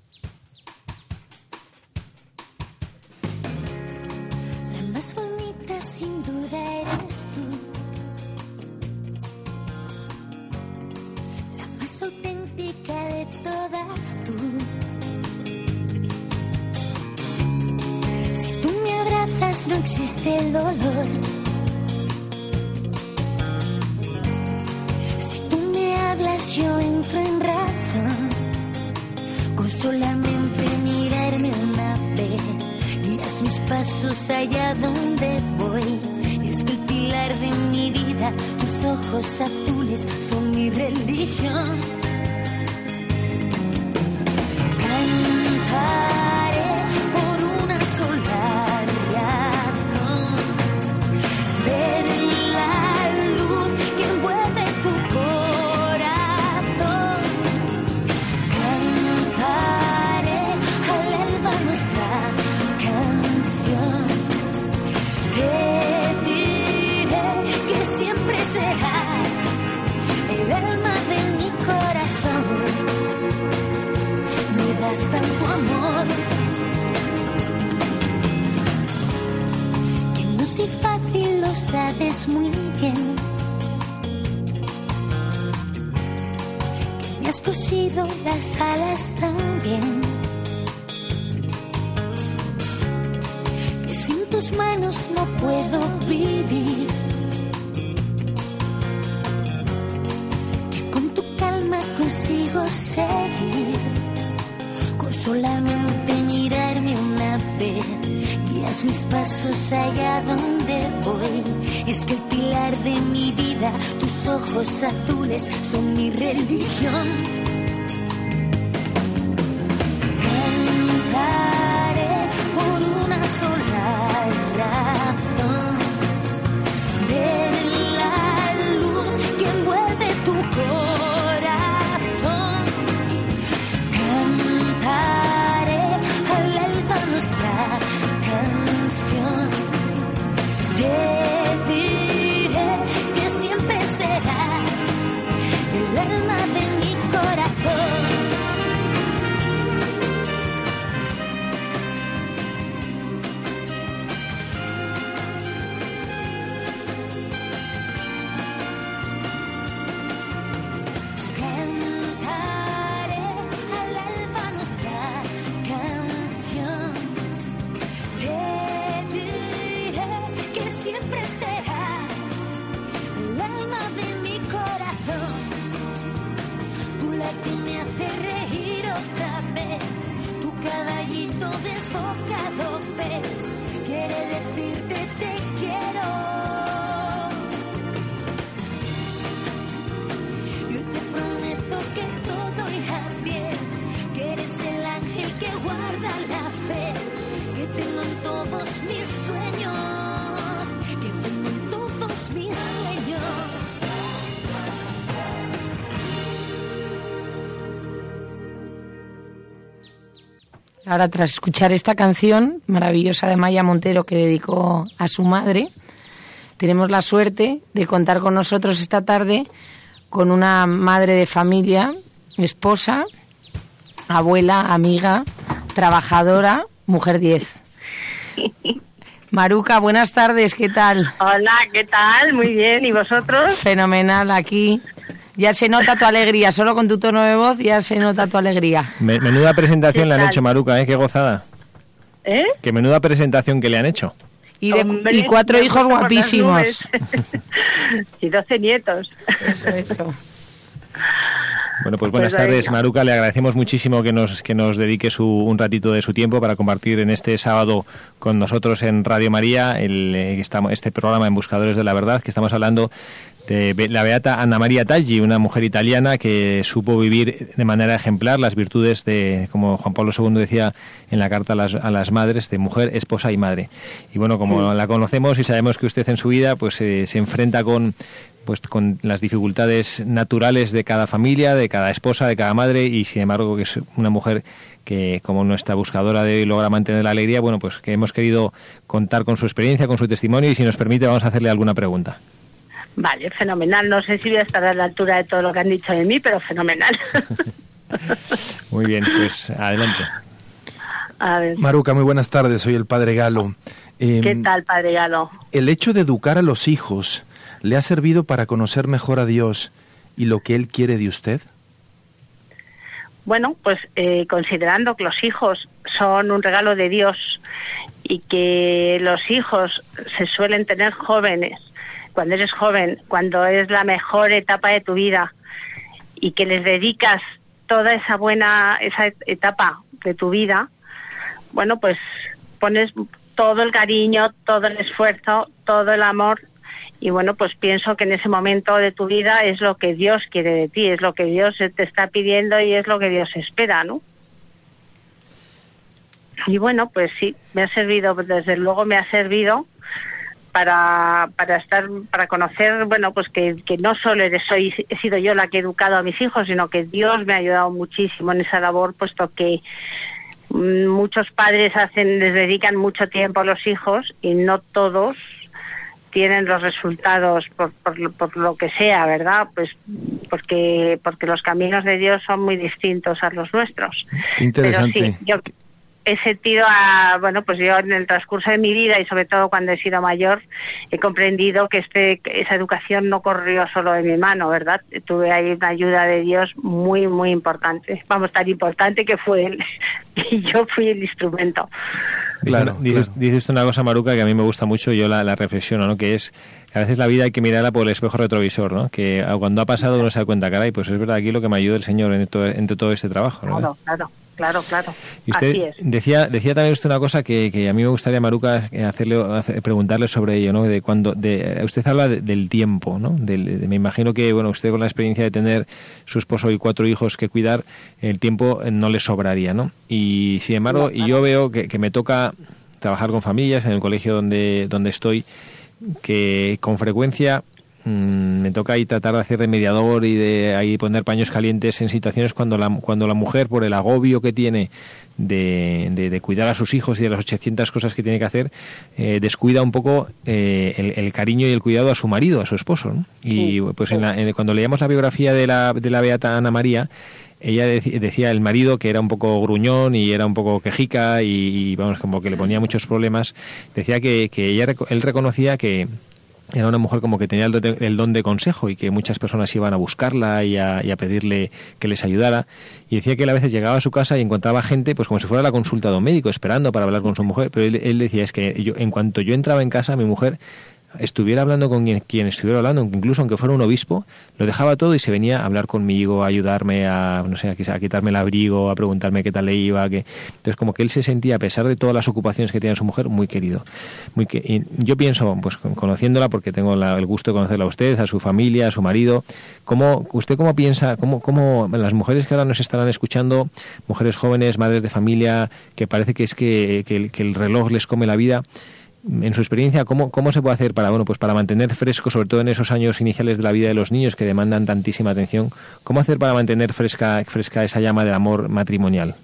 [SPEAKER 6] Con solamente mirarme una vez. Guías mis pasos allá donde voy. Es que el pilar de mi vida, tus ojos azules, son mi religión.
[SPEAKER 3] Ahora, tras escuchar esta canción maravillosa de Maya Montero que dedicó a su madre, tenemos la suerte de contar con nosotros esta tarde con una madre de familia, esposa, abuela, amiga, trabajadora, mujer 10. <laughs> Maruca, buenas tardes, ¿qué tal?
[SPEAKER 7] Hola, ¿qué tal? Muy bien, ¿y vosotros?
[SPEAKER 3] Fenomenal aquí. Ya se nota tu alegría, solo con tu tono de voz ya se nota tu alegría.
[SPEAKER 2] Me- menuda presentación
[SPEAKER 7] ¿Qué
[SPEAKER 2] le han hecho, Maruca, ¿eh? Qué gozada.
[SPEAKER 7] ¿Eh?
[SPEAKER 2] Qué menuda presentación que le han hecho.
[SPEAKER 3] Y, de-
[SPEAKER 7] Hombre, <laughs>
[SPEAKER 3] y cuatro hijos guapísimos.
[SPEAKER 7] y 12 nietos.
[SPEAKER 3] Eso, eso.
[SPEAKER 2] Bueno, pues buenas
[SPEAKER 7] Pues
[SPEAKER 2] tardes. Maruca. Le agradecemos muchísimo que nos, que nos dedique su, un ratito de su tiempo para compartir en este sábado con nosotros en Radio María el, eh, este programa en Buscadores de la Verdad, que estamos hablando de Be- la beata Anna María Taggi, una mujer italiana que supo vivir de manera ejemplar las virtudes de, como Juan Pablo II decía en la carta a las, a las madres, de mujer, esposa y madre. Y bueno, como la conocemos y sabemos que usted en su vida pues eh, se enfrenta con pues con las dificultades naturales de cada familia, de cada esposa, de cada madre y sin embargo que es una mujer que como nuestra buscadora de hoy logra mantener la alegría, bueno, pues que hemos querido contar con su experiencia, con su testimonio y si nos permite vamos a hacerle alguna pregunta.
[SPEAKER 7] Vale, fenomenal. No sé si voy a estar a la altura de todo lo que han dicho de mí, pero fenomenal. <laughs>
[SPEAKER 2] Muy bien, pues adelante.
[SPEAKER 7] a ver,
[SPEAKER 1] Maruca, muy buenas tardes, soy el padre Galo. Eh,
[SPEAKER 7] ¿qué tal, Padre Galo?
[SPEAKER 1] ¿El hecho de educar a los hijos le ha servido para conocer mejor a Dios y lo que Él quiere de usted?
[SPEAKER 7] Bueno, pues eh, considerando que los hijos son un regalo de Dios y que los hijos se suelen tener jóvenes, cuando eres joven, cuando es la mejor etapa de tu vida y que les dedicas toda esa buena esa etapa de tu vida, bueno, pues pones todo el cariño, todo el esfuerzo, todo el amor y bueno, pues pienso que en ese momento de tu vida es lo que Dios quiere de ti, es lo que Dios te está pidiendo y es lo que Dios espera, ¿no? Y bueno, pues sí, me ha servido, desde luego me ha servido para, para estar, para conocer, bueno, pues que, que no solo eres, soy, he sido yo la que he educado a mis hijos, sino que Dios me ha ayudado muchísimo en esa labor, puesto que mm, muchos padres hacen, les dedican mucho tiempo a los hijos y no todos tienen los resultados por, por, lo- por lo que sea, ¿verdad? Pues porque porque los caminos de Dios son muy distintos a los nuestros.
[SPEAKER 1] Qué interesante.
[SPEAKER 7] Pero sí, yo he sentido a, bueno, pues yo en el transcurso de mi vida y sobre todo cuando he sido mayor, he comprendido que este, esa educación no corrió solo de mi mano, ¿verdad? Tuve ahí una ayuda de Dios muy, muy importante. Vamos, tan importante que fue él. <laughs> y yo fui el instrumento.
[SPEAKER 2] Claro, dices, dices una cosa, Maruca, que a mí me gusta mucho, yo la, la reflexiono, ¿no? Que es a veces la vida hay que mirarla por el espejo retrovisor, ¿no? Que cuando ha pasado uno se da cuenta, caray, pues es verdad aquí lo que me ayuda el Señor en todo, entre todo este trabajo, ¿no?
[SPEAKER 7] Claro, claro claro, claro.
[SPEAKER 2] Y usted decía, decía también usted una cosa que, que, a mí me gustaría, Maruca, hacerle, preguntarle sobre ello, ¿no? De cuando, de, usted habla del tiempo, ¿no? Del, me imagino que, bueno, usted con la experiencia de tener su esposo y cuatro hijos que cuidar, el tiempo no le sobraría, ¿no? Y sin embargo, y yo veo que, que me toca trabajar con familias en el colegio donde, donde estoy, que con frecuencia Mm, me toca ahí tratar de hacer de mediador y de ahí poner paños calientes en situaciones cuando la, cuando la mujer, por el agobio que tiene de, de, cuidar a sus hijos y de las 800 cosas que tiene que hacer, eh, descuida un poco eh, el, cariño y el cuidado a su marido, a su esposo. Y pues cuando leíamos la biografía de la, de la Beata Ana María, ella decía el marido que era un poco gruñón y era un poco quejica y, vamos como que le ponía muchos problemas decía que, que ella él reconocía que era una mujer como que tenía el, don de consejo y que muchas personas iban a buscarla y a, pedirle que les ayudara. Y decía que él a veces llegaba a su casa y encontraba gente, pues como si fuera la consulta de un médico, esperando para hablar con su mujer. Pero él, él decía, es que yo, en cuanto yo entraba en casa, mi mujer estuviera hablando con quien, estuviera hablando, incluso aunque fuera un obispo, lo dejaba todo y se venía a hablar conmigo, a ayudarme, a, no sé, a, quitarme el abrigo, a preguntarme qué tal le iba. Que... Entonces, como que él se sentía, a pesar de todas las ocupaciones que tenía su mujer, muy querido. Muy que... yo pienso, pues conociéndola, porque tengo el gusto de conocerla a usted, a su familia, a su marido, ¿cómo, ¿usted cómo piensa, cómo, cómo las mujeres que ahora nos estarán escuchando, mujeres jóvenes, madres de familia, que parece que es que, que el reloj les come la vida, en su experiencia, ¿cómo, ¿cómo se puede hacer para, bueno, pues para mantener fresco, sobre todo en esos años iniciales de la vida de los niños que demandan tantísima atención, cómo hacer para mantener fresca, fresca esa llama del amor matrimonial?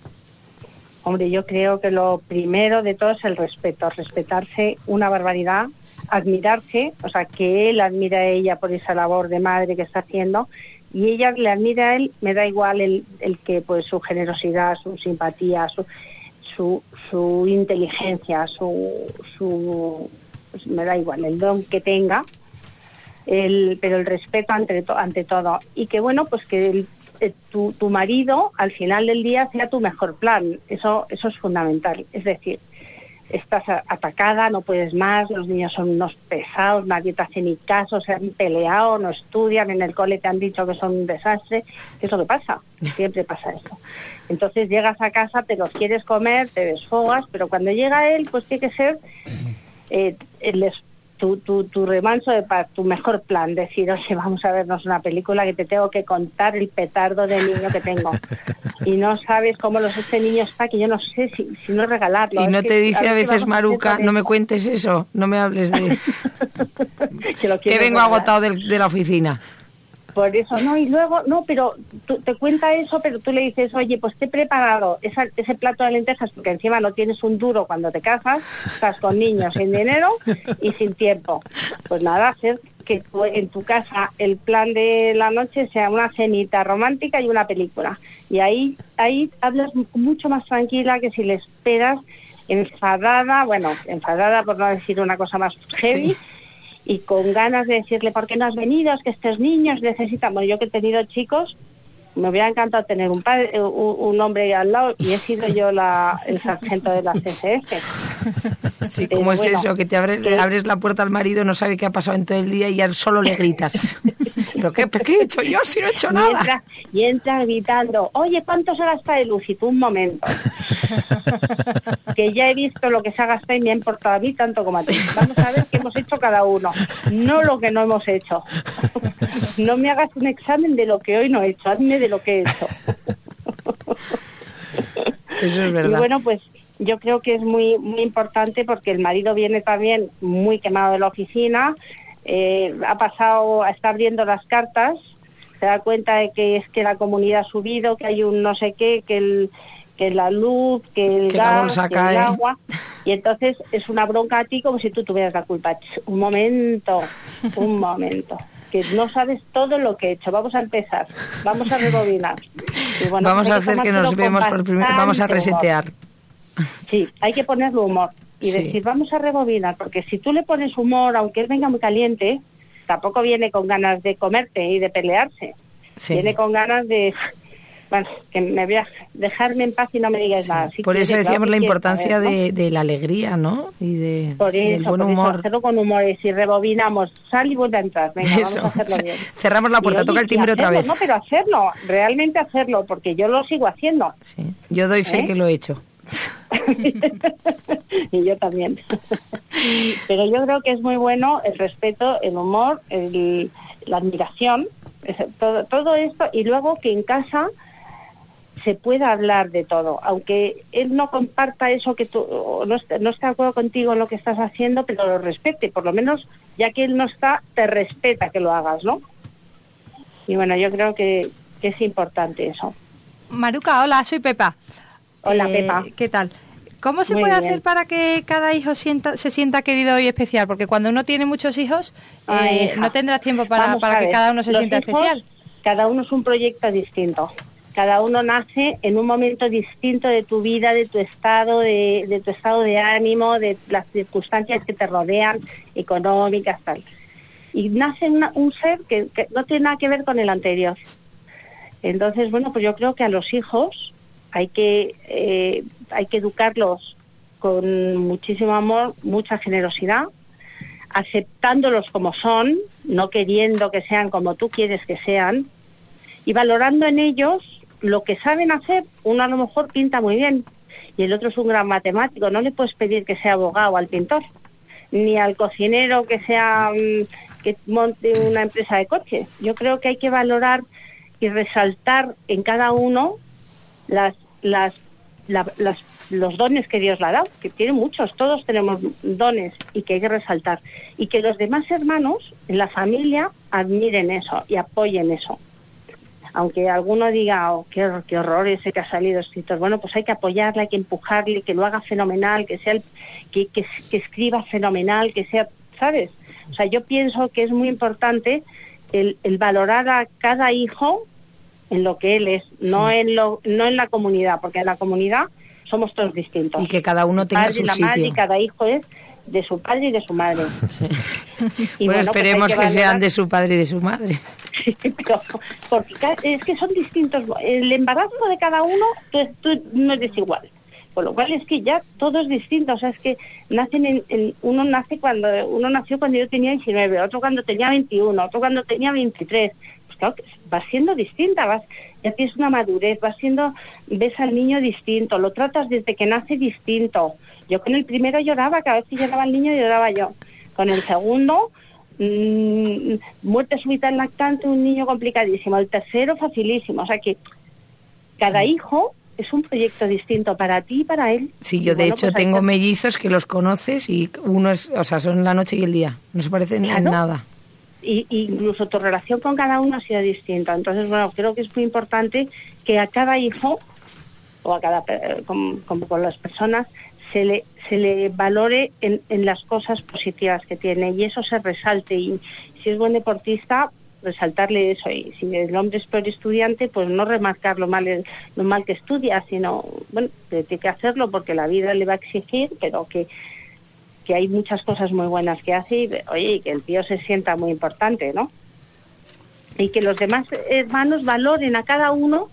[SPEAKER 7] Hombre, yo creo que lo primero de todo es el respeto, respetarse una barbaridad, admirarse, o sea, que él admira a ella por esa labor de madre que está haciendo y ella le admira a él, me da igual el, el que pues su generosidad, su simpatía, su, su, su inteligencia, su, su pues me da igual, el don que tenga, el, pero el respeto ante, ante todo. Y que bueno, pues que eh, tu, tu marido al final del día sea tu mejor plan. Eso, eso es fundamental. Es decir, estás atacada, no puedes más, los niños son unos pesados, nadie te hace ni caso, se han peleado, no estudian, en el cole te han dicho que son un desastre. ¿Qué es lo que pasa? <laughs> Siempre pasa eso. Entonces llegas a casa, te los quieres comer, te desfogas, pero cuando llega él, pues tiene que ser eh, el, tu, tu, tu remanso de paz, tu mejor plan, decir, oye, vamos a vernos una película que te tengo que contar el petardo de niño que tengo. <laughs> Y no sabes cómo los este niño está, que yo no sé si, si no regalarlo.
[SPEAKER 3] Y no te dice a veces, Maruca, no me cuentes eso, no me hables de... <laughs> <laughs> que, vengo agotado de la oficina
[SPEAKER 7] por eso, no, y luego, no, pero tú, te cuenta eso, pero tú le dices, oye, pues te he preparado ese plato de lentejas, porque encima no tienes un duro cuando te casas, estás con niños sin dinero y sin tiempo. Pues nada, hacer que en tu casa el plan de la noche sea una cenita romántica y una película. Y ahí, ahí hablas mucho más tranquila que si le esperas enfadada, bueno, enfadada por no decir una cosa más heavy y con ganas de decirle, ¿por qué no has venido? Es que estos niños necesitan, yo que he tenido chicos, me hubiera encantado tener un padre, eh, un, hombre al lado y he sido yo la, el sargento de la CSF. <laughs>
[SPEAKER 3] Sí, ¿cómo es eso? Que te le abres la puerta al marido, no sabe qué ha pasado en todo el día y ya solo le gritas. <laughs> ¿Pero qué, qué he hecho yo si no he hecho nada?
[SPEAKER 7] Y entra, gritando, oye, ¿cuánto se gasta de luz? Y tú un momento. <laughs> que ya he visto lo que se ha gastado y me ha importado a mí tanto como a ti. Vamos a ver qué hemos hecho cada uno, no lo que no hemos hecho. no me hagas un examen de lo que hoy no he hecho, hazme de lo que he hecho.
[SPEAKER 3] Eso es verdad.
[SPEAKER 7] Y bueno, pues yo creo que es muy muy importante porque el marido viene también muy quemado de la oficina, eh, ha pasado a estar viendo las cartas, se da cuenta de que es que la comunidad ha subido, que hay un no sé qué, que el que la luz, que el gas, que el agua, y entonces es una bronca a ti como si tú tuvieras la culpa. Un momento, un momento que no sabes todo lo que he hecho. Vamos a empezar, vamos a rebobinar.
[SPEAKER 3] vamos a hacer que nos vemos por primera vamos a resetear.
[SPEAKER 7] Sí, hay que ponerle humor y
[SPEAKER 3] Sí.
[SPEAKER 7] decir, vamos a rebobinar, porque si tú le pones humor, aunque él venga muy caliente, tampoco viene con ganas de comerte y de pelearse.
[SPEAKER 3] Sí.
[SPEAKER 7] Viene con ganas de, bueno, que me voy a dejarme en paz y no me digas nada.
[SPEAKER 3] Por eso decíamos la importancia
[SPEAKER 7] saber, ¿no?
[SPEAKER 3] de, de la alegría, ¿no? Y de,
[SPEAKER 7] Por
[SPEAKER 3] del
[SPEAKER 7] eso,
[SPEAKER 3] buen
[SPEAKER 7] por eso,
[SPEAKER 3] humor.
[SPEAKER 7] hacerlo con humor y si rebobinamos, sal y vuelve a entrar. Venga,
[SPEAKER 3] Eso, <laughs>
[SPEAKER 7] vamos a hacerlo bien.
[SPEAKER 3] cerramos la puerta,
[SPEAKER 7] Y, oye,
[SPEAKER 3] toca el timbre otra vez.
[SPEAKER 7] No, pero hacerlo, realmente hacerlo, porque yo lo sigo haciendo.
[SPEAKER 3] Sí. Yo doy fe
[SPEAKER 7] ¿Eh?
[SPEAKER 3] que lo he hecho. <laughs>
[SPEAKER 7] y yo también. <laughs> Pero yo creo que es muy bueno el respeto, el humor, el- la admiración, todo, todo esto, y luego que en casa se pueda hablar de todo, aunque él no comparta eso que tú, no, no esté de acuerdo contigo en lo que estás haciendo, pero lo respete, por lo menos ya que él no está, te respeta que lo hagas, ¿no? Y bueno, yo creo que, que es importante eso.
[SPEAKER 4] Maruca, hola, soy Pepa.
[SPEAKER 7] Hola,
[SPEAKER 4] Eh,
[SPEAKER 7] Pepa.
[SPEAKER 4] ¿Qué tal? ¿Cómo se
[SPEAKER 7] Muy
[SPEAKER 4] puede
[SPEAKER 7] bien.
[SPEAKER 4] hacer para que cada hijo sienta, se sienta querido y especial? Porque cuando uno tiene muchos hijos,
[SPEAKER 7] Ay,
[SPEAKER 4] eh, no tendrás tiempo para,
[SPEAKER 7] Vamos
[SPEAKER 4] para que cada uno se
[SPEAKER 7] los
[SPEAKER 4] sienta
[SPEAKER 7] hijos,
[SPEAKER 4] especial.
[SPEAKER 7] Cada uno es un proyecto distinto. Cada uno nace en un momento distinto de tu vida, de tu estado, de, de tu estado de ánimo, de las circunstancias que te rodean, económicas, tal. Y nace una- un ser que, no tiene nada que ver con el anterior. Entonces, bueno, pues yo creo que a los hijos hay que, eh, hay que educarlos con muchísimo amor, mucha generosidad, aceptándolos como son, no queriendo que sean como tú quieres que sean, y valorando en ellos lo que saben hacer. Uno a lo mejor pinta muy bien y el otro es un gran matemático. No le puedes pedir que sea abogado al pintor, ni al cocinero que sea mm, que monte una empresa de coches. Yo creo que hay que valorar y resaltar en cada uno las, las, la- las- los dones que Dios le ha dado, que tiene muchos, todos tenemos dones y que hay que resaltar. Y que los demás hermanos en la familia admiren eso y apoyen eso. Aunque alguno diga, oh, qué, hor- qué horror ese que ha salido escritor, bueno, pues hay que apoyarle, hay que empujarle, que lo haga fenomenal, que sea el- que, que, que escriba fenomenal, que sea, ¿sabes? O sea, yo pienso que es muy importante el, el valorar a cada hijo en lo que él es, no en lo, no en la comunidad, porque en la comunidad somos todos distintos.
[SPEAKER 3] Y que cada uno tenga
[SPEAKER 7] Padre
[SPEAKER 3] su
[SPEAKER 7] la madre,
[SPEAKER 3] sitio.
[SPEAKER 7] y cada hijo es de su padre y de su madre. Y
[SPEAKER 3] Bueno,
[SPEAKER 7] bueno, pues
[SPEAKER 3] esperemos que,
[SPEAKER 7] que
[SPEAKER 3] sean de su padre y de su madre.
[SPEAKER 7] Sí, <laughs> <laughs> pero porque es que son distintos. El embarazo de cada uno tú, tú no es desigual. Por lo cual es que ya todo es distinto. O sea, es que nacen en, en- uno nace cuando uno nació cuando yo tenía 19, otro cuando tenía 21, otro cuando tenía 23. Pues claro, que vas siendo distinta, vas ya tienes una madurez, vas siendo ves al niño distinto, lo tratas desde que nace distinto. Yo con el primero lloraba, cada vez que lloraba el niño lloraba yo. Con el segundo mm, muerte súbita en lactante, un niño complicadísimo. El tercero, facilísimo. O sea que cada hijo es un proyecto distinto para ti y para él.
[SPEAKER 3] Sí, yo de
[SPEAKER 7] bueno,
[SPEAKER 3] hecho
[SPEAKER 7] pues
[SPEAKER 3] tengo mellizos que los conoces y uno es, o sea, son la noche y el día. No se parecen en nada.
[SPEAKER 7] Y, incluso tu relación con cada uno ha sido distinta. Entonces, bueno, creo que es muy importante que a cada hijo o a cada pe- como, con las personas se le se le valore en, en las cosas positivas que tiene y eso se resalte y si es buen deportista resaltarle eso y si el hombre es peor estudiante pues no remarcar lo mal lo mal que estudia sino bueno tiene que hacerlo porque la vida le va a exigir pero que que hay muchas cosas muy buenas que hace y, oye, que el tío se sienta muy importante, ¿no? Y que los demás hermanos valoren a cada uno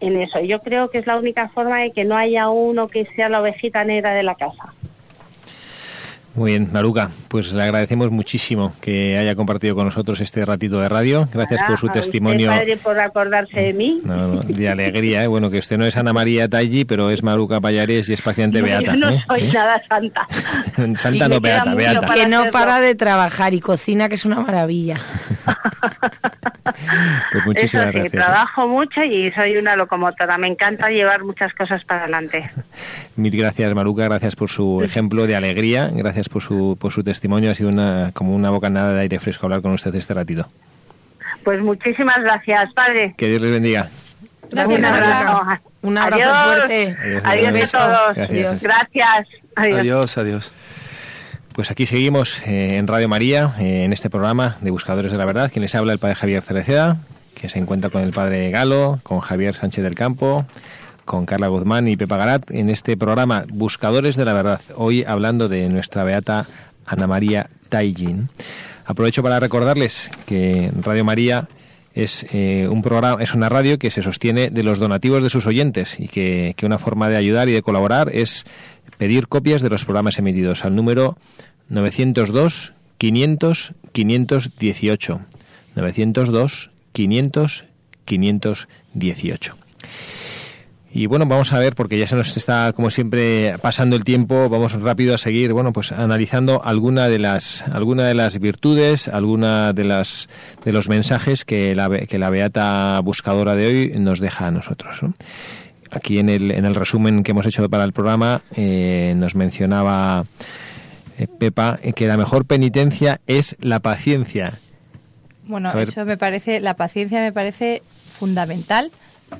[SPEAKER 7] en eso. Yo creo que es la única forma de que no haya uno que sea la ovejita negra de la casa.
[SPEAKER 2] Muy bien, Maruca, pues le agradecemos muchísimo que haya compartido con nosotros este ratito de radio. Gracias por su
[SPEAKER 7] a usted,
[SPEAKER 2] testimonio
[SPEAKER 7] padre, por acordarse de mí.
[SPEAKER 2] no, no, de alegría. ¿eh? Bueno, que usted no es Ana María Talli, pero es Maruca Payares y es paciente
[SPEAKER 7] No,
[SPEAKER 2] beata.
[SPEAKER 7] yo no
[SPEAKER 2] ¿eh?
[SPEAKER 7] soy
[SPEAKER 2] ¿Eh?
[SPEAKER 7] nada santa. <laughs>
[SPEAKER 2] Santa
[SPEAKER 7] Y
[SPEAKER 2] no, beata, beata.
[SPEAKER 3] Que no para de trabajar y cocina, que es una maravilla. <laughs>
[SPEAKER 2] Pues muchísimas
[SPEAKER 7] Eso sí,
[SPEAKER 2] gracias. ¿eh?
[SPEAKER 7] trabajo mucho y soy una locomotora. Me encanta llevar muchas cosas para adelante.
[SPEAKER 2] Mil gracias, Maruca. Gracias por su ejemplo de alegría. Gracias por su, por su testimonio. Ha sido una, como una bocanada de aire fresco hablar con usted este ratito.
[SPEAKER 7] Pues muchísimas gracias, padre.
[SPEAKER 2] Que Dios les bendiga.
[SPEAKER 3] Gracias,
[SPEAKER 7] Un abrazo.
[SPEAKER 3] Un abrazo
[SPEAKER 7] Adiós.
[SPEAKER 3] fuerte.
[SPEAKER 2] Adiós,
[SPEAKER 7] Adiós,
[SPEAKER 2] adiós.
[SPEAKER 7] a todos.
[SPEAKER 2] Gracias.
[SPEAKER 7] Gracias. Adiós.
[SPEAKER 1] Adiós, adiós.
[SPEAKER 2] Pues aquí seguimos eh, en Radio María, eh, en este programa de Buscadores de la Verdad. Quien les habla el padre Javier Cereceda, que se encuentra con el padre Galo, con Javier Sánchez del Campo, con Carla Guzmán y Pepa Garat en este programa Buscadores de la Verdad. Hoy hablando de nuestra beata Ana María Taijin. Aprovecho para recordarles que Radio María es eh, un programa, es una radio que se sostiene de los donativos de sus oyentes y que, que una forma de ayudar y de colaborar es pedir copias de los programas emitidos al número 902 500 518 902 500 518. Y bueno, vamos a ver, porque ya se nos está, como siempre, pasando el tiempo, vamos rápido a seguir, bueno, pues analizando alguna de las, alguna de las virtudes, alguna de las, de los mensajes que la, que la beata buscadora de hoy nos deja a nosotros. Aquí en el, en el resumen que hemos hecho para el programa, eh, nos mencionaba eh, Pepa que la mejor penitencia es la paciencia.
[SPEAKER 4] Bueno, eso me parece, la paciencia me parece fundamental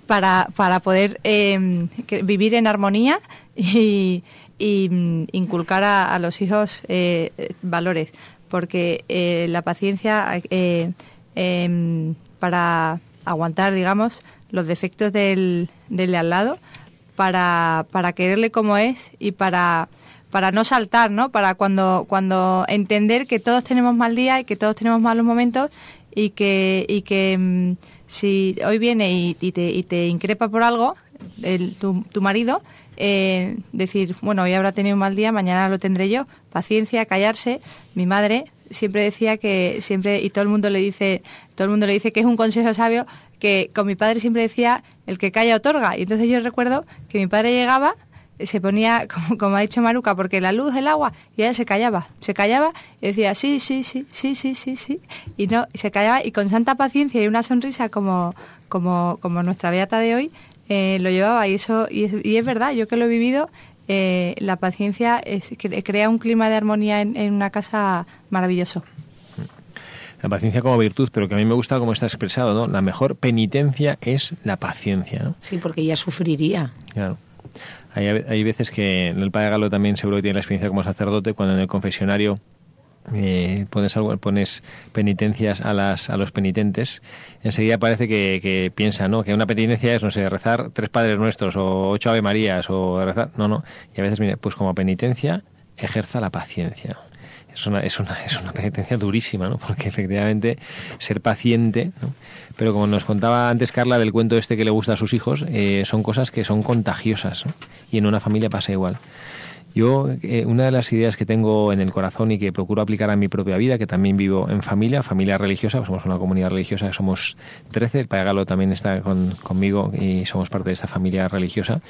[SPEAKER 4] para, para poder eh, vivir en armonía y, mm, inculcar a, los hijos eh, valores, porque eh, la paciencia em, para aguantar, digamos, los defectos del, del de al lado, para, para quererle como es y para para no saltar, ¿no? Para cuando, cuando entender que todos tenemos mal día y que todos tenemos malos momentos y que, y que mm, si hoy viene y, te, y te increpa por algo, el, tu, tu marido, eh, decir, bueno, hoy habrá tenido un mal día, mañana lo tendré yo. Paciencia, callarse. Mi madre siempre decía que siempre y todo el mundo le dice, todo el mundo le dice que es un consejo sabio que con mi padre siempre decía el que calla otorga. Y entonces yo recuerdo que mi padre llegaba se ponía, <laughs> como, ha dicho Maruca, porque la luz, el agua, y ella se callaba, se callaba y decía, sí, sí, sí, sí, sí, sí, sí, y no, se callaba y con santa paciencia y una sonrisa como, como, como nuestra beata de hoy, eh, lo llevaba y eso, y es, y es, verdad, yo que lo he vivido, eh, la paciencia es, crea un clima de armonía en, en una casa maravilloso
[SPEAKER 2] la paciencia como virtud, pero que a mí me gusta como está expresado, ¿no? La mejor penitencia es la paciencia, ¿no?
[SPEAKER 3] Sí, porque ella sufriría.
[SPEAKER 2] Claro. Hay, hay veces que el padre Galo también seguro que tiene la experiencia como sacerdote cuando en el confesionario eh, pones, algo, pones penitencias a, las, a los penitentes, enseguida parece que, que piensa ¿no? que una penitencia es, no sé, rezar tres Padres Nuestros o ocho Ave Marías o rezar... No, no. Y a veces, pues como penitencia, ejerza la paciencia es una, es una, es una penitencia durísima, ¿no? Porque efectivamente ser paciente, ¿no? Pero como nos contaba antes Carla del cuento este que le gusta a sus hijos, eh, son cosas que son contagiosas. Y en una familia pasa igual. Yo, eh, una de las ideas que tengo en el corazón y que procuro aplicar a mi propia vida, que también vivo en familia, familia religiosa, somos una comunidad religiosa, somos 13, el Padre Galo también está conmigo y somos parte de esta familia religiosa,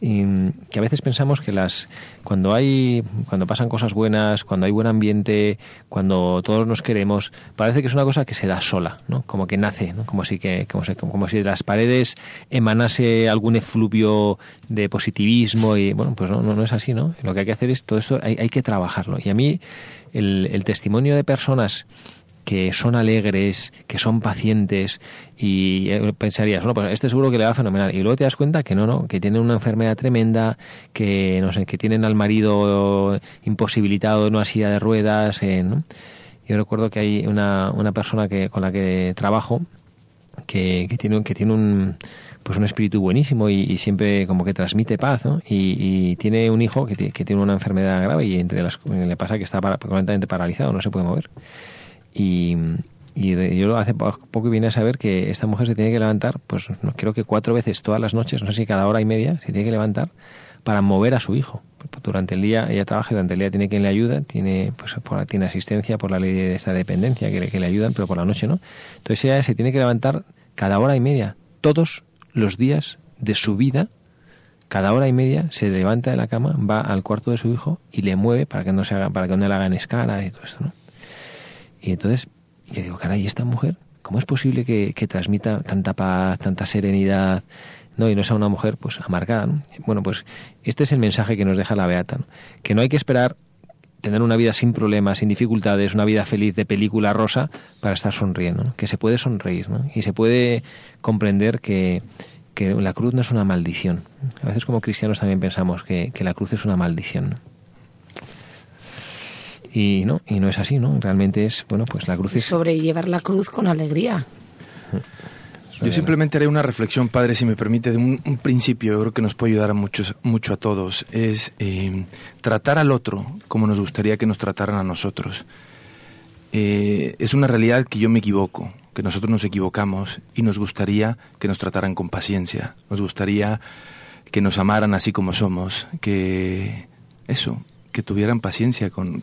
[SPEAKER 2] y que a veces pensamos que las cuando hay cuando pasan cosas buenas, cuando hay buen ambiente, cuando todos nos queremos, parece que es una cosa que se da sola, ¿no? Como que nace, ¿no? Como si que como como si de las paredes emanase algún efluvio de positivismo y bueno, pues no, no, no es así, ¿no? Lo que hay que hacer es todo esto hay, hay que trabajarlo. Y a mí el testimonio de personas que son alegres, que son pacientes y eh, pensarías, bueno, pues este seguro que le va fenomenal y luego te das cuenta que no, no, que tienen una enfermedad tremenda, que no sé, que tienen al marido imposibilitado en una silla de ruedas, eh, Yo recuerdo que hay una, una persona que con la que trabajo que, que tiene que tiene un pues un espíritu buenísimo y, siempre como que transmite paz, ¿no? Y, tiene un hijo que, tiene una enfermedad grave y entre las le pasa que está completamente paralizado, no se puede mover. Y, yo hace poco vine a saber que esta mujer se tiene que levantar, pues no, creo que cuatro veces todas las noches, no sé si cada hora y media, se tiene que levantar para mover a su hijo. Durante el día ella trabaja y durante el día tiene quien le ayuda, tiene pues tiene asistencia por la ley de esta dependencia que, que le ayudan, pero por la noche no. Entonces ella se tiene que levantar cada hora y media, todos los días de su vida, cada hora y media se levanta de la cama, va al cuarto de su hijo y le mueve para que no se haga, para que no le hagan escaras y todo esto, ¿no? Y entonces yo digo, caray, esta mujer, ¿cómo es posible que, transmita tanta paz, tanta serenidad? ¿no? Y no sea una mujer pues amargada. Bueno, pues este es el mensaje que nos deja la Beata, que no hay que esperar tener una vida sin problemas, sin dificultades, una vida feliz de película rosa para estar sonriendo, que se puede sonreír ¿no? y se puede comprender que, que, la cruz no es una maldición. A veces como cristianos también pensamos que, que la cruz es una maldición. Y no, y no es así, ¿no? Realmente es, bueno, pues la cruz es...
[SPEAKER 3] Sobrellevar la cruz con alegría.
[SPEAKER 1] Yo simplemente haré una reflexión, padre, si me permite, de un, principio, yo creo que nos puede ayudar a muchos, mucho a todos, es eh, tratar al otro como nos gustaría que nos trataran a nosotros. Eh, es una realidad que yo me equivoco, que nosotros nos equivocamos y nos gustaría que nos trataran con paciencia, nos gustaría que nos amaran así como somos, que eso, que tuvieran paciencia con...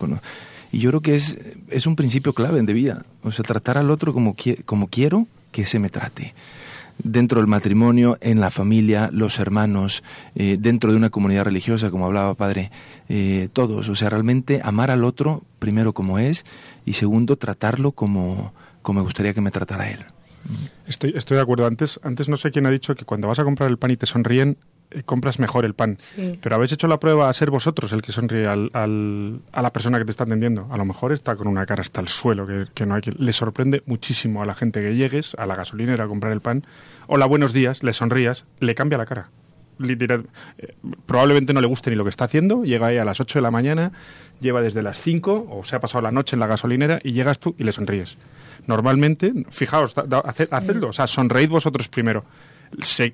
[SPEAKER 1] y yo creo que es, es un principio clave de vida, o sea, tratar al otro como, como quiero que se me trate dentro del matrimonio, en la familia, los hermanos, eh, dentro de una comunidad religiosa, como hablaba padre, eh, todos. O sea, realmente amar al otro, primero como es, y segundo, tratarlo como, como me gustaría que me tratara él.
[SPEAKER 5] Estoy, estoy de acuerdo. Antes, antes no sé quién ha dicho que cuando vas a comprar el pan y te sonríen, compras mejor el pan. Pero habéis hecho la prueba a ser vosotros el que sonríe al, a la persona que te está atendiendo. A lo mejor está con una cara hasta el suelo, que, no hay que... Le sorprende muchísimo a la gente que llegues a la gasolinera a comprar el pan. Hola, buenos días, le sonrías, le cambia la cara. Literal, eh, probablemente no le guste ni lo que está haciendo, llega ahí a las 8 de la mañana, lleva desde las 5 o se ha pasado la noche en la gasolinera y llegas tú y le sonríes normalmente, fijaos, hacedlo, o sea, sonreíd vosotros primero. Se,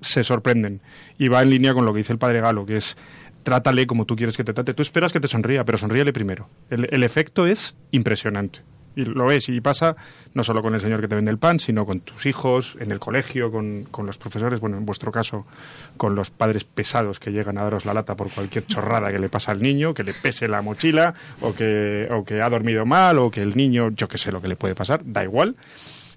[SPEAKER 5] se sorprenden. Y va en línea con lo que dice el padre Galo, que es trátale como tú quieres que te trate. Tú esperas que te sonría, pero sonríale primero. el efecto es impresionante. Y lo ves, y pasa no solo con el señor que te vende el pan, sino con tus hijos, en el colegio, con, con, los profesores, bueno, en vuestro caso, con los padres pesados que llegan a daros la lata por cualquier chorrada que le pasa al niño, que le pese la mochila, o que, o que ha dormido mal, o que el niño, yo qué sé lo que le puede pasar, da igual,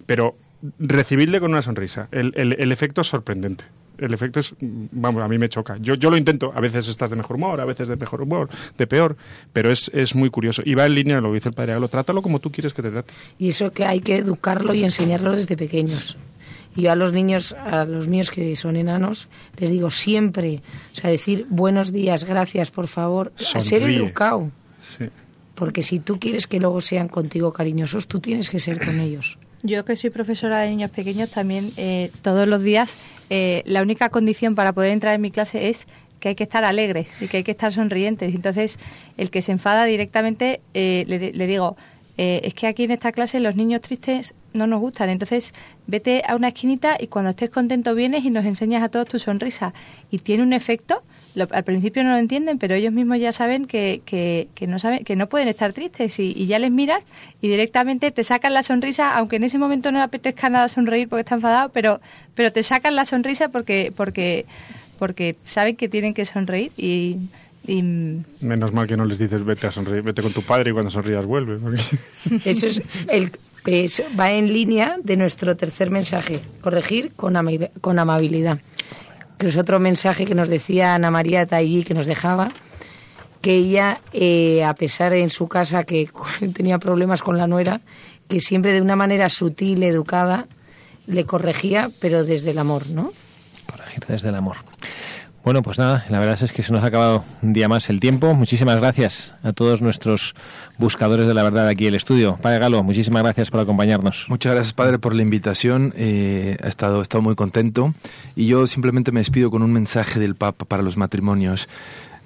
[SPEAKER 5] pero recibirle con una sonrisa. El, el, el efecto es sorprendente el efecto es, vamos, a mí me choca. Yo, yo lo intento, a veces estás de mejor humor, a veces de mejor humor, de peor, pero es, es muy curioso. Y va en línea lo que dice el padre Galo, trátalo como tú quieres que te trate.
[SPEAKER 3] Y eso que hay que educarlo y enseñarlo desde pequeños. Y yo a los niños, a los míos que son enanos, les digo siempre, o sea, decir buenos días, gracias, por favor, a ser educado. Porque si tú quieres que luego sean contigo cariñosos, tú tienes que ser con ellos.
[SPEAKER 4] Yo que soy profesora de niños pequeños también eh, todos los días eh, la única condición para poder entrar en mi clase es que hay que estar alegres y que hay que estar sonrientes. Entonces el que se enfada directamente eh, le, digo es que aquí en esta clase los niños tristes no nos gustan. Entonces vete a una esquinita y cuando estés contento vienes y nos enseñas a todos tu sonrisa y tiene un efecto al principio no lo entienden, pero ellos mismos ya saben que, que, no saben que no pueden estar tristes y, ya les miras y directamente te sacan la sonrisa, aunque en ese momento no le apetezca nada sonreír porque está enfadado, pero pero te sacan la sonrisa porque porque porque saben que tienen que sonreír y,
[SPEAKER 5] menos mal que no les dices vete a sonreír, vete con tu padre y cuando sonrías vuelve. <laughs>
[SPEAKER 3] Eso es el va en línea de nuestro tercer mensaje, corregir con, con amabilidad que es otro mensaje que nos decía Ana María Tallí, que nos dejaba, que ella, eh, a pesar de en su casa que <laughs> tenía problemas con la nuera, que siempre de una manera sutil, educada, le corregía, pero desde el amor, ¿no?
[SPEAKER 2] Corregir desde el amor. Bueno, pues nada, la verdad es que se nos ha acabado un día más el tiempo. Muchísimas gracias a todos nuestros buscadores de la verdad aquí en el estudio. Padre Galo, muchísimas gracias por acompañarnos.
[SPEAKER 1] Muchas gracias, Padre, por la invitación. Eh, he, estado, he estado muy contento. Y yo simplemente me despido con un mensaje del Papa para los matrimonios.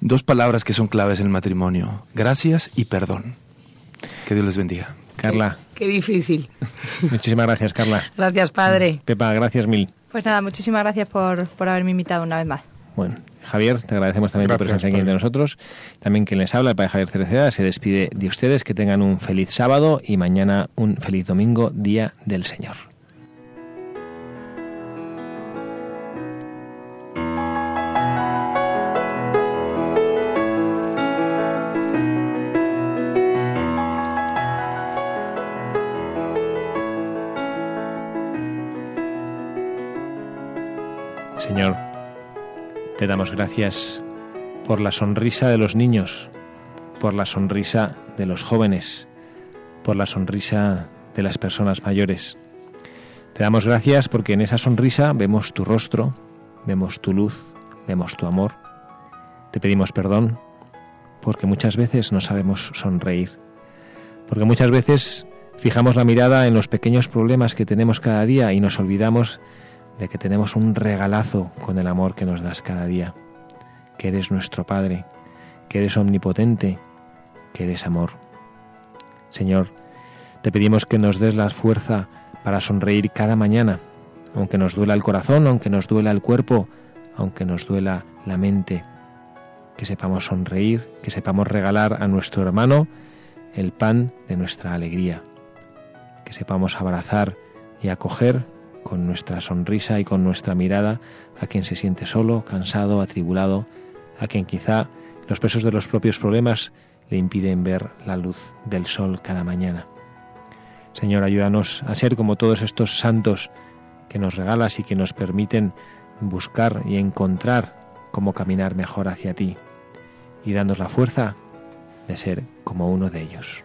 [SPEAKER 1] Dos palabras que son claves en el matrimonio. Gracias y perdón. Que Dios les bendiga.
[SPEAKER 2] Carla.
[SPEAKER 3] Qué, difícil. <laughs>
[SPEAKER 2] Muchísimas gracias, Carla.
[SPEAKER 3] Gracias, Padre.
[SPEAKER 2] Pepa, gracias mil.
[SPEAKER 4] Pues nada, muchísimas gracias por, por haberme invitado una vez más.
[SPEAKER 2] Bueno, Javier, te agradecemos también tu presencia aquí entre nosotros. También quien les habla, el padre Javier Cereceda, se despide de ustedes. Que tengan un feliz sábado y mañana un feliz domingo, Día del. Señor, te damos gracias por la sonrisa de los niños, por la sonrisa de los jóvenes, por la sonrisa de las personas mayores. Te damos gracias porque en esa sonrisa vemos tu rostro, vemos tu luz, vemos tu amor. Te pedimos perdón porque muchas veces no sabemos sonreír, porque muchas veces fijamos la mirada en los pequeños problemas que tenemos cada día y nos olvidamos que tenemos un regalazo con el amor que nos das cada día, que eres nuestro Padre, que eres omnipotente, que eres amor. Señor, te pedimos que nos des la fuerza para sonreír cada mañana, aunque nos duela el corazón, aunque nos duela el cuerpo, aunque nos duela la mente, que sepamos sonreír, que sepamos regalar a nuestro hermano el pan de nuestra alegría, que sepamos abrazar y acoger con nuestra sonrisa y con nuestra mirada a quien se siente solo, cansado, atribulado, a quien quizá los pesos de los propios problemas le impiden ver la luz del sol cada mañana. Señor, ayúdanos a ser como todos estos santos que nos regalas y que nos permiten buscar y encontrar cómo caminar mejor hacia ti y darnos la fuerza de ser como uno de ellos.